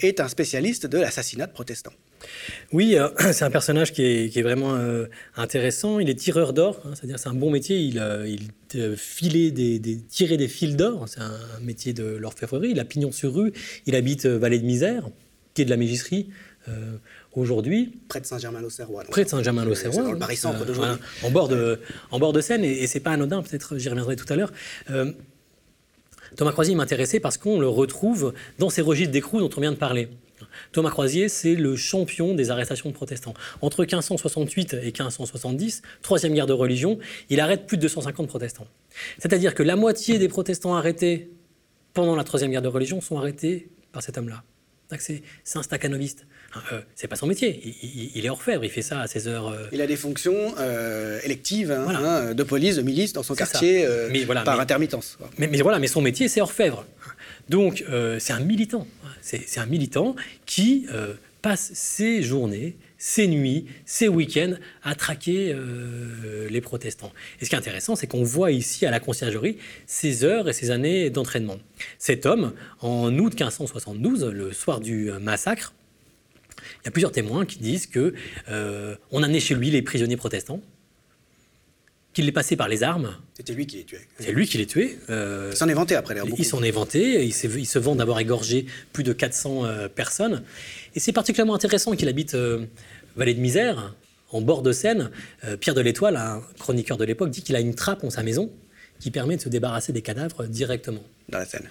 est un spécialiste de l'assassinat de protestants. Oui, euh, c'est un personnage qui est, vraiment euh, intéressant. Il est tireur d'or, hein, c'est-à-dire c'est un bon métier. Il, euh, filait des, des, tirait des fils d'or. C'est un, métier de l'orfèvrerie. Il a pignon sur rue. Il habite Vallée de Misère, qui est de la mégisserie. Aujourd'hui. Près de Saint-Germain-l'Auxerrois. Près de Saint-Germain-l'Auxerrois. Dans le Paris-Centre d'aujourd'hui. en, bord de, en bord de Seine, et, et c'est pas anodin, peut-être j'y reviendrai tout à l'heure. Thomas Croisier m'intéressait parce qu'on le retrouve dans ces registres d'écrou dont on vient de parler. Thomas Croisier, c'est le champion des arrestations de protestants. Entre 1568 et 1570, troisième guerre de religion, il arrête plus de 250 protestants. C'est-à-dire que la moitié des protestants arrêtés pendant la troisième guerre de religion sont arrêtés par cet homme-là. C'est un staccanoviste. Euh, c'est pas son métier. Il, est orfèvre, il fait ça à ses heures. Euh. Il a des fonctions euh, électives hein, hein, de police, de milice dans son quartier par intermittence. Mais, mais, voilà, mais son métier, c'est orfèvre. Donc, c'est un militant. C'est un militant qui euh, passe ses journées, ses nuits, ses week-ends à traquer euh, les protestants. Et ce qui est intéressant, c'est qu'on voit ici à la conciergerie ses heures et ses années d'entraînement. Cet homme, en août 1572, le soir du massacre, il y a plusieurs témoins qui disent que euh, on amenait chez lui les prisonniers protestants, qu'il les passait par les armes. C'était lui qui les tuait. C'est lui qui les tuait. Euh, il s'en est vanté après. Il s'en est vanté. Il, il se vend d'avoir égorgé plus de 400 euh, personnes. Et c'est particulièrement intéressant qu'il habite euh, Vallée de Misère, en bord de Seine. Pierre de l'Étoile, un chroniqueur de l'époque, dit qu'il a une trappe en sa maison qui permet de se débarrasser des cadavres directement. Dans la Seine.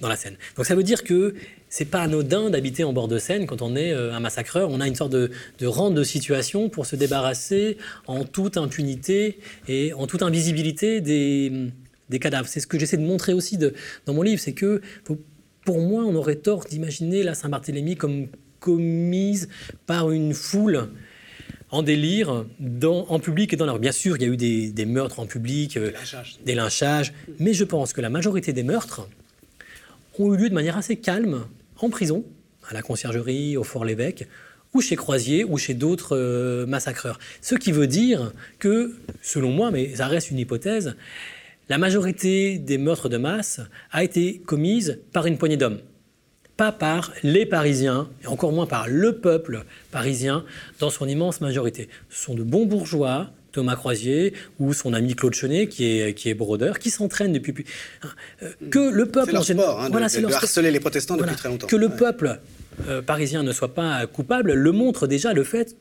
Dans la Seine. Donc ça veut dire que c'est pas anodin d'habiter en bord de Seine quand on est euh, un massacreur. On a une sorte de, de rente de situation pour se débarrasser en toute impunité et en toute invisibilité des, des cadavres. C'est ce que j'essaie de montrer aussi dans mon livre, c'est que pour moi, on aurait tort d'imaginer la Saint-Barthélemy comme commise par une foule en délire dans, en public et dans la Bien sûr, il y a eu des, meurtres en public, euh, des, lynchages. mais je pense que la majorité des meurtres ont eu lieu de manière assez calme en prison, à la conciergerie, au Fort-l'Évêque, ou chez Croisier, ou chez d'autres euh, massacreurs. Ce qui veut dire que, selon moi, mais ça reste une hypothèse, la majorité des meurtres de masse a été commise par une poignée d'hommes pas par les Parisiens, et encore moins par le peuple parisien dans son immense majorité. Ce sont de bons bourgeois, Thomas Croisier ou son ami Claude Chenet, qui est, qui est brodeur, qui s'entraîne depuis... Hein, euh, que le peuple... C'est leur sport, hein, voilà, de, harceler les protestants depuis très longtemps. Que le peuple euh, parisien ne soit pas coupable le montre déjà le fait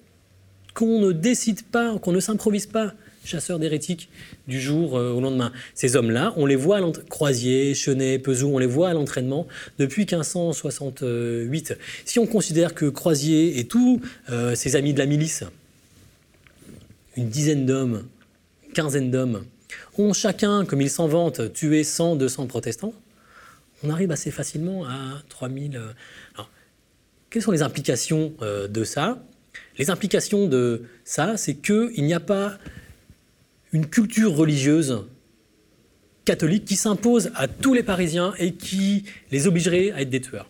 qu'on ne décide pas, qu'on ne s'improvise pas chasseurs d'hérétiques du jour euh, au lendemain. Ces hommes-là, on les voit à Croisier, Chenet, Pezou, on les voit à l'entraînement depuis 1568. Si on considère que Croisier et tous euh, ses amis de la milice, une dizaine d'hommes, quinzaine d'hommes, ont chacun, comme ils s'en vantent, tué 100, 200 protestants, on arrive assez facilement à 3000. Euh, alors, quelles sont les implications de ça? Les implications de ça, c'est qu'il n'y a pas une culture religieuse catholique qui s'impose à tous les Parisiens et qui les obligerait à être des tueurs.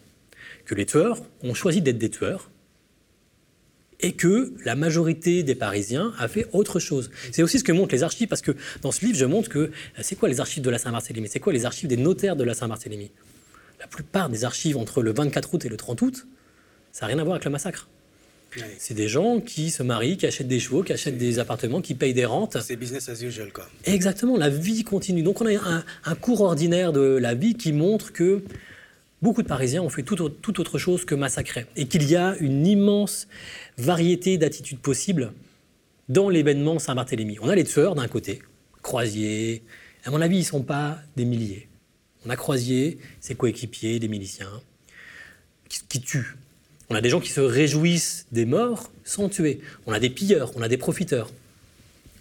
Que les tueurs ont choisi d'être des tueurs et que la majorité des Parisiens a fait autre chose. C'est aussi ce que montrent les archives, parce que dans ce livre, je montre que euh, c'est quoi les archives de la Saint-Barthélemy? C'est quoi les archives des notaires de la Saint-Barthélemy? La plupart des archives entre le 24 août et le 30 août, ça n'a rien à voir avec le massacre. C'est des gens qui se marient, qui achètent des chevaux, qui achètent des appartements, qui payent des rentes. C'est business as usual, quoi. Exactement, la vie continue. Donc on a un, cours ordinaire de la vie qui montre que beaucoup de Parisiens ont fait tout, autre chose que massacrer. Et qu'il y a une immense variété d'attitudes possibles dans l'événement Saint-Barthélemy. On a les tueurs d'un côté, Croisier. À mon avis, ils ne sont pas des milliers. On a Croisier, ses coéquipiers, des miliciens, qui, tuent. On a des gens qui se réjouissent des morts sans tuer. On a des pilleurs, on a des profiteurs.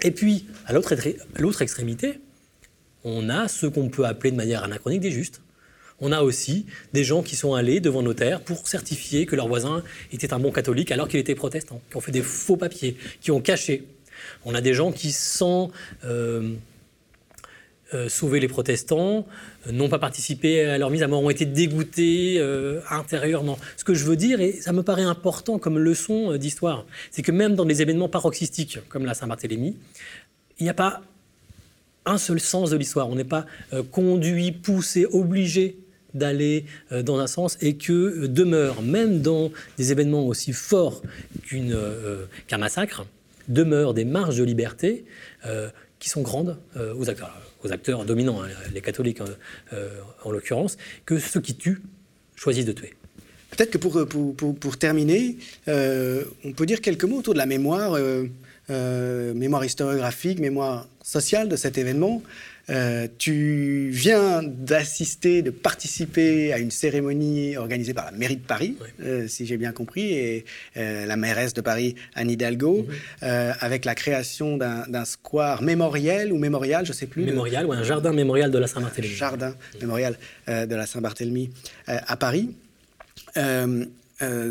Et puis, à l'autre extrémité, on a ce qu'on peut appeler de manière anachronique des justes. On a aussi des gens qui sont allés devant notaire pour certifier que leur voisin était un bon catholique alors qu'il était protestant, qui ont fait des faux papiers, qui ont caché. On a des gens qui, sans euh, sauver les protestants, euh, n'ont pas participé à leur mise à mort, ont été dégoûtés intérieurement. Ce que je veux dire, et ça me paraît important comme leçon d'histoire, c'est que même dans des événements paroxystiques comme la Saint-Barthélemy, il n'y a pas un seul sens de l'histoire. On n'est pas conduit, poussé, obligé d'aller euh, dans un sens et que euh, demeure, même dans des événements aussi forts euh, qu'un massacre, demeurent des marges de liberté qui sont grandes aux, acteurs, aux acteurs dominants, hein, les catholiques en l'occurrence, que ceux qui tuent choisissent de tuer. Peut-être que pour, pour, pour, terminer, on peut dire quelques mots autour de la mémoire, mémoire historiographique, mémoire sociale de cet événement. Euh, tu viens d'assister, de participer à une cérémonie organisée par la mairie de Paris, euh, si j'ai bien compris, et euh, la mairesse de Paris, Anne Hidalgo, avec la création d'un square mémoriel ou mémorial, je ne sais plus. Mémorial, ou un jardin mémorial de la Saint-Barthélemy. Jardin mémorial de la Saint-Barthélemy à Paris. Euh,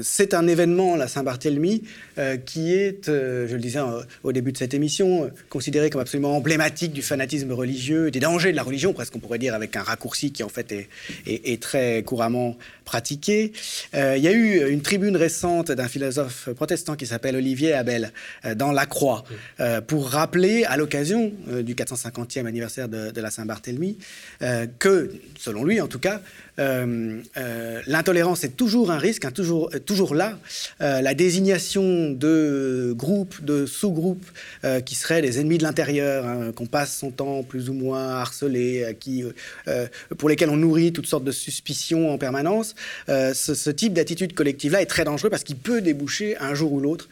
c'est un événement, la Saint-Barthélemy, euh, qui est, euh, je le disais au début de cette émission, considéré comme absolument emblématique du fanatisme religieux, des dangers de la religion, presque on pourrait dire, avec un raccourci qui en fait est, très couramment pratiqué. il y a eu une tribune récente d'un philosophe protestant qui s'appelle Olivier Abel dans La Croix, pour rappeler, à l'occasion du 450e anniversaire de, de la Saint-Barthélemy, que, selon lui en tout cas, euh, euh, l'intolérance est toujours un risque, hein, toujours, euh, toujours là. la désignation de groupes, de sous-groupes qui seraient des ennemis de l'intérieur, hein, qu'on passe son temps plus ou moins harcelés, qui, pour lesquels on nourrit toutes sortes de suspicions en permanence, ce, type d'attitude collective-là est très dangereux parce qu'il peut déboucher un jour ou l'autre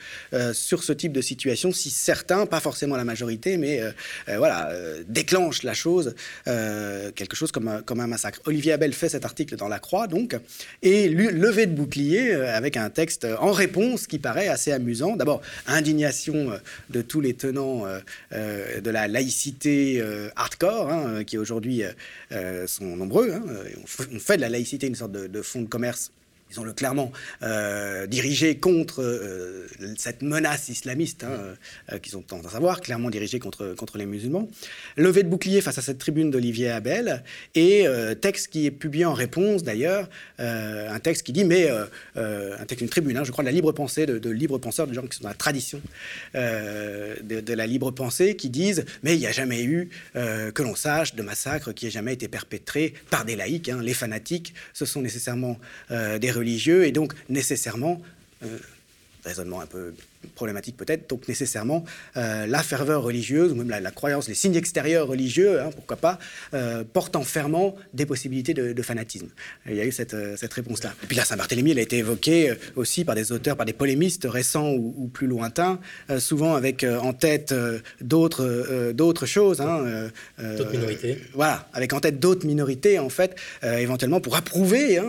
sur ce type de situation si certains, pas forcément la majorité, mais voilà, déclenchent la chose, quelque chose comme, comme un massacre. Olivier Abel fait cet article dans La Croix, donc, et levé de bouclier euh, avec un texte en réponse qui paraît assez amusant. D'abord, indignation euh, de tous les tenants euh, de la laïcité hardcore, hein, qui aujourd'hui sont nombreux. Hein. On fait de la laïcité une sorte de, de fonds de commerce disons-le clairement, euh, dirigé contre euh, cette menace islamiste hein, euh, qu'ils ont tendance à savoir, clairement dirigé contre, contre les musulmans. Levé de bouclier face à cette tribune d'Olivier Abel, et texte qui est publié en réponse d'ailleurs, un texte qui dit, mais un texte, une tribune, hein, je crois, de la libre pensée, de, libre penseurs, de gens qui sont dans la tradition de, la libre pensée, qui disent, mais il n'y a jamais eu, que l'on sache, de massacre qui ait jamais été perpétré par des laïcs. Hein. Les fanatiques, ce sont nécessairement des religieux et donc nécessairement, euh, raisonnement un peu problématique peut-être, donc nécessairement euh, la ferveur religieuse, ou même la, croyance, les signes extérieurs religieux, hein, pourquoi pas, euh, portent enfermant des possibilités de, fanatisme. Il y a eu cette, euh, cette réponse-là. Et puis la Saint-Barthélemy, elle a été évoquée aussi par des auteurs, par des polémistes récents ou, plus lointains, souvent avec en tête d'autres d'autres choses. Hein, d'autres minorités. Voilà, avec en tête d'autres minorités, en fait, éventuellement pour approuver, hein,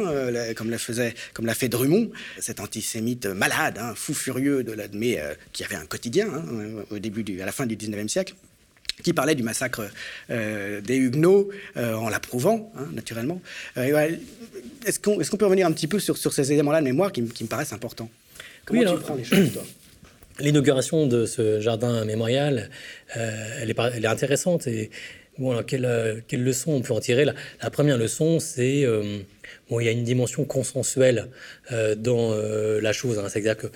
comme l'a faisait, comme l'a fait Drummond, cet antisémite malade, fou furieux de la mais euh, qui avait un quotidien hein, au début à la fin du 19e siècle qui parlait du massacre euh, des Huguenots euh, en l'approuvant, hein, naturellement. Est-ce qu'on est peut revenir un petit peu sur, sur ces éléments-là de mémoire qui, me paraissent importants? Comment tu prends les choses, toi? L'inauguration de ce jardin mémorial, elle, est, elle, est, intéressante. Et bon, quelle, quelle, leçon on peut en tirer? La, première leçon, c'est bon, il y a une dimension consensuelle dans la chose. Hein. C'est-à-dire que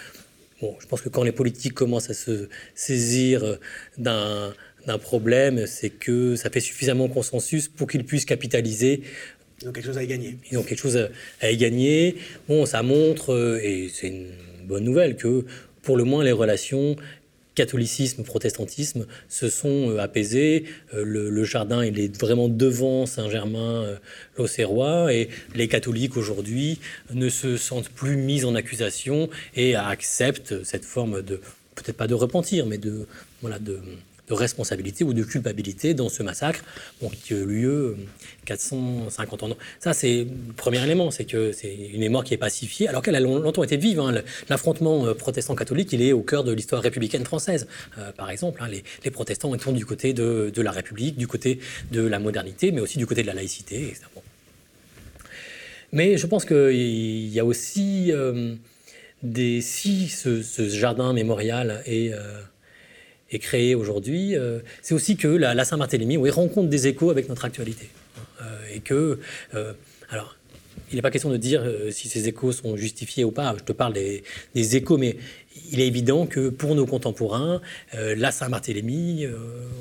je pense que quand les politiques commencent à se saisir d'un problème, c'est que ça fait suffisamment consensus pour qu'ils puissent capitaliser. Ils ont quelque chose à y gagner. Ils ont quelque chose à, y gagner. Bon, ça montre, euh, et c'est une bonne nouvelle, que pour le moins les relations catholicisme, protestantisme se sont euh, apaisés. Euh, le, jardin, il est vraiment devant Saint-Germain, euh, et les catholiques aujourd'hui ne se sentent plus mis en accusation et acceptent cette forme de peut-être pas de repentir, mais de, voilà, de, de responsabilité ou de culpabilité dans ce massacre qui a eu lieu 450 euh, ans. Ça, c'est le premier élément, c'est que c'est une mémoire qui est pacifiée, alors qu'elle a longtemps été vive. Hein. L'affrontement euh, protestant-catholique, il est au cœur de l'histoire républicaine française. Euh, par exemple, hein, les, protestants sont du côté de, la République, du côté de la modernité, mais aussi du côté de la laïcité. Mais je pense qu'il y a aussi des si ce, jardin mémorial est est créé aujourd'hui, euh, c'est aussi que la, Saint-Barthélemy oui, rencontre des échos avec notre actualité. Euh, et que, euh, alors, il n'est pas question de dire si ces échos sont justifiés ou pas. Je te parle des, des échos, mais il est évident que pour nos contemporains, la Saint-Barthélemy,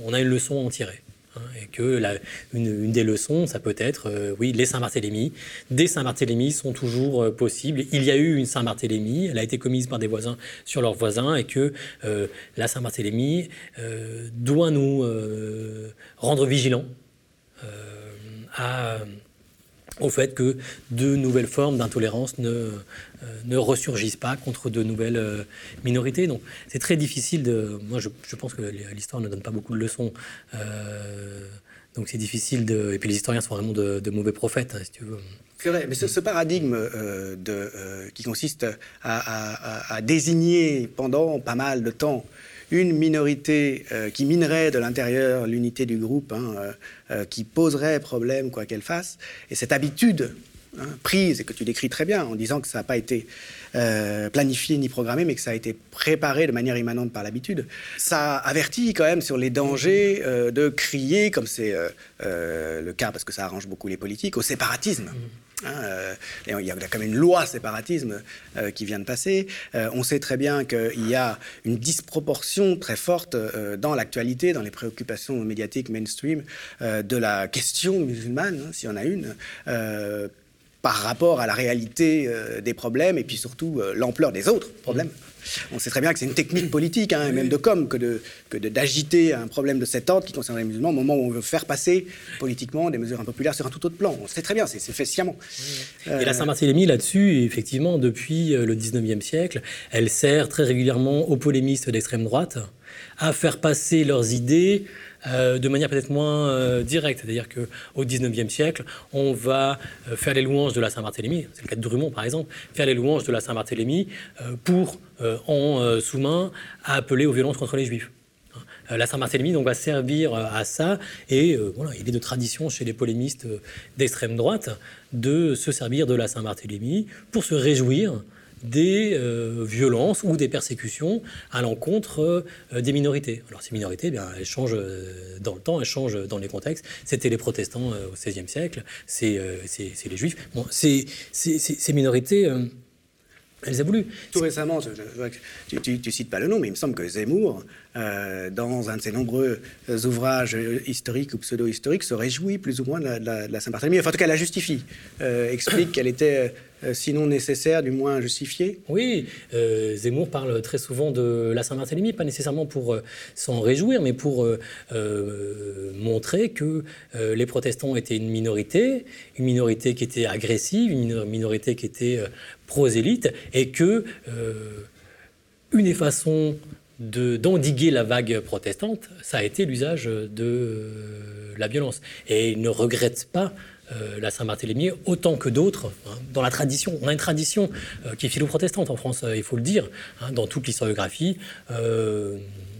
on a une leçon à en tirer. Hein, et que une, des leçons, ça peut être, euh, oui, les Saint-Barthélemy. Des Saint-Barthélemy sont toujours euh, possibles. Il y a eu une Saint-Barthélemy, elle a été commise par des voisins sur leurs voisins, et que euh, la Saint-Barthélemy doit nous rendre vigilants à au fait que de nouvelles formes d'intolérance ne, euh, ne ressurgissent pas contre de nouvelles euh, minorités. Donc c'est très difficile de... Moi je, je pense que l'histoire ne donne pas beaucoup de leçons. Euh, donc c'est difficile de... Et puis les historiens sont vraiment de, mauvais prophètes, hein, si tu veux. C'est vrai, mais ce, paradigme de, qui consiste à, à, désigner pendant pas mal de temps une minorité euh, qui minerait de l'intérieur l'unité du groupe, hein, euh, euh, qui poserait problème quoi qu'elle fasse, et cette habitude hein, prise, et que tu décris très bien en disant que ça n'a pas été planifié ni programmé, mais que ça a été préparé de manière immanente par l'habitude, ça avertit quand même sur les dangers de crier, comme c'est le cas parce que ça arrange beaucoup les politiques, au séparatisme. Hein, euh, il y a quand même une loi séparatisme euh, qui vient de passer. Euh, on sait très bien qu'il y a une disproportion très forte dans l'actualité, dans les préoccupations médiatiques mainstream de la question musulmane, hein, s'il y en a une, par rapport à la réalité des problèmes et puis surtout l'ampleur des autres problèmes. On sait très bien que c'est une technique politique, hein, même de com, que, de, que d'agiter un problème de cet ordre qui concerne les musulmans au moment où on veut faire passer politiquement des mesures impopulaires sur un tout autre plan. On sait très bien, c'est, fait sciemment. Et la Saint-Barthélemy, là-dessus, effectivement, depuis euh, le 19e siècle, elle sert très régulièrement aux polémistes d'extrême droite à faire passer leurs idées euh, de manière peut-être moins euh, directe. C'est-à-dire qu'au XIXe siècle, on va euh, faire les louanges de la Saint-Barthélemy, c'est le cas de Drummond par exemple, faire les louanges de la Saint-Barthélemy pour, en sous-main, appeler aux violences contre les Juifs. La Saint-Barthélemy va servir à ça, et voilà, il est de tradition chez les polémistes d'extrême droite de se servir de la Saint-Barthélemy pour se réjouir des euh, violences ou des persécutions à l'encontre euh, des minorités. Alors ces minorités, eh bien, elles changent euh, dans le temps, elles changent dans les contextes. C'était les protestants au XVIe siècle, c'est les juifs. Bon, ces, ces minorités elle les a voulu. Tout récemment, tu, tu, cites pas le nom, mais il me semble que Zemmour, euh, dans un de ses nombreux ouvrages historiques ou pseudo-historiques, se réjouit plus ou moins de la, Saint-Barthélemy. Enfin, en tout cas, la justifie. Euh, explique qu'elle était, euh, sinon nécessaire, du moins justifiée. Oui, Zemmour parle très souvent de la Saint-Barthélemy, pas nécessairement pour s'en réjouir, mais pour montrer que les protestants étaient une minorité, une minorité qui était agressive, une minorité qui était prosélyte, et que euh, une des façons d'endiguer la vague protestante, ça a été l'usage de euh, la violence. Et il ne regrette pas euh, la Saint-Barthélemy autant que d'autres hein, dans la tradition. On a une tradition qui est philo-protestante en France, il faut le dire, hein, dans toute l'historiographie,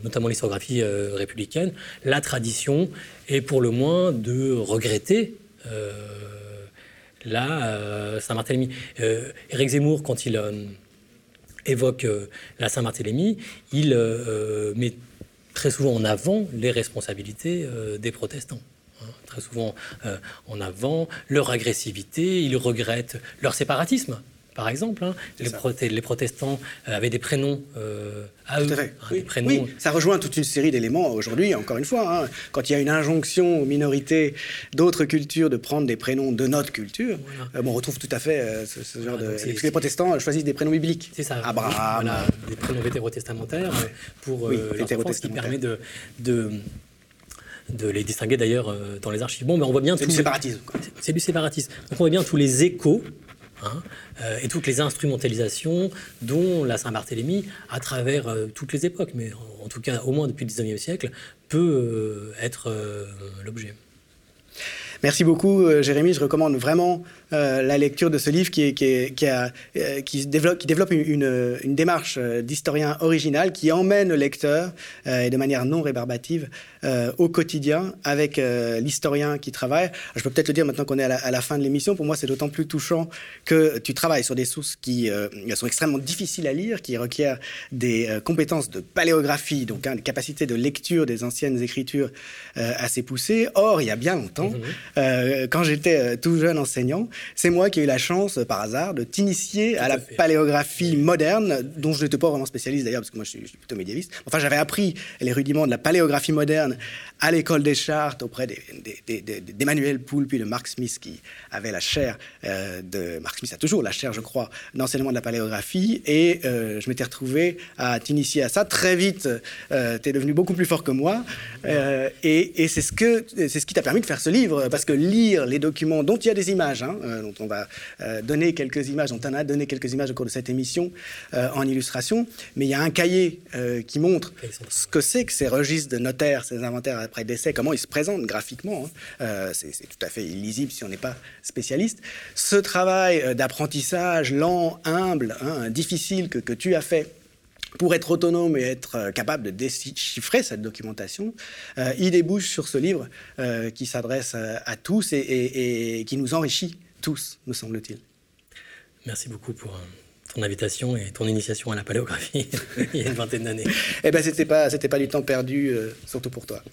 notamment l'historiographie républicaine. La tradition est pour le moins de regretter la euh, Saint-Barthélemy. Euh, Éric Zemmour, quand il euh, évoque la Saint-Barthélemy, il met très souvent en avant les responsabilités des protestants hein. très souvent en avant leur agressivité, il regrette leur séparatisme par exemple. Hein. Les, protestants euh, avaient des prénoms euh, à eux. Hein, oui. ça rejoint toute une série d'éléments aujourd'hui, encore une fois. Hein. quand il y a une injonction aux minorités d'autres cultures de prendre des prénoms de notre culture, euh, on retrouve tout à fait ce, genre de... Parce que les protestants choisissent des prénoms bibliques. C'est ça. Abraham. des prénoms vétérotestamentaires pour oui, ce qui permet de, de de les distinguer d'ailleurs dans les archives. Bon, mais on voit bien c'est du séparatisme. C'est du séparatisme. Donc on voit bien tous les échos Hein, et toutes les instrumentalisations dont la Saint-Barthélemy, à travers toutes les époques, mais en, tout cas au moins depuis le 19e siècle, peut être l'objet. Merci beaucoup, Jérémy. Je recommande vraiment euh, la lecture de ce livre qui, qui, a, euh, qui développe, une, démarche euh, d'historien original qui emmène le lecteur et de manière non rébarbative au quotidien avec l'historien qui travaille. Je peux peut-être le dire maintenant qu'on est à la, fin de l'émission. Pour moi, c'est d'autant plus touchant que tu travailles sur des sources qui sont extrêmement difficiles à lire, qui requièrent des compétences de paléographie, donc hein, des capacités de lecture des anciennes écritures assez poussées. Or, il y a bien longtemps, mmh. quand j'étais tout jeune enseignant, c'est moi qui ai eu la chance, par hasard, de t'initier à, la paléographie moderne, dont je n'étais pas vraiment spécialiste d'ailleurs, parce que moi je suis, plutôt médiéviste. Enfin, j'avais appris les rudiments de la paléographie moderne à l'école des chartes auprès d'Emmanuel Poul, puis de Mark Smith, qui avait la chaire euh, de. Mark Smith a toujours la chaire, je crois, d'enseignement de la paléographie. Et euh, je m'étais retrouvé à t'initier à ça. Très vite, euh, tu es devenu beaucoup plus fort que moi. et, c'est ce, que, ce qui t'a permis de faire ce livre, parce que lire les documents dont il y a des images, hein, dont on va donner quelques images, dont on a donné quelques images au cours de cette émission en illustration, mais il y a un cahier qui montre ce que c'est que ces registres de notaires, ces inventaires après décès, comment il se présente graphiquement. Hein. Euh, c'est tout à fait illisible si on n'est pas spécialiste. Ce travail euh, d'apprentissage lent, humble, hein, difficile que, tu as fait pour être autonome et être euh, capable de déchiffrer cette documentation, il débouche sur ce livre qui s'adresse à, tous et, qui nous enrichit tous, me semble-t-il. Merci beaucoup pour ton invitation et ton initiation à la paléographie il y a une vingtaine d'années. Eh bien, c'était pas, c'était pas du temps perdu, surtout pour toi.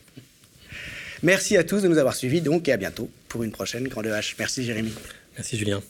Merci à tous de nous avoir suivis donc et à bientôt pour une prochaine Grande H. Merci Jérémy. Merci Julien.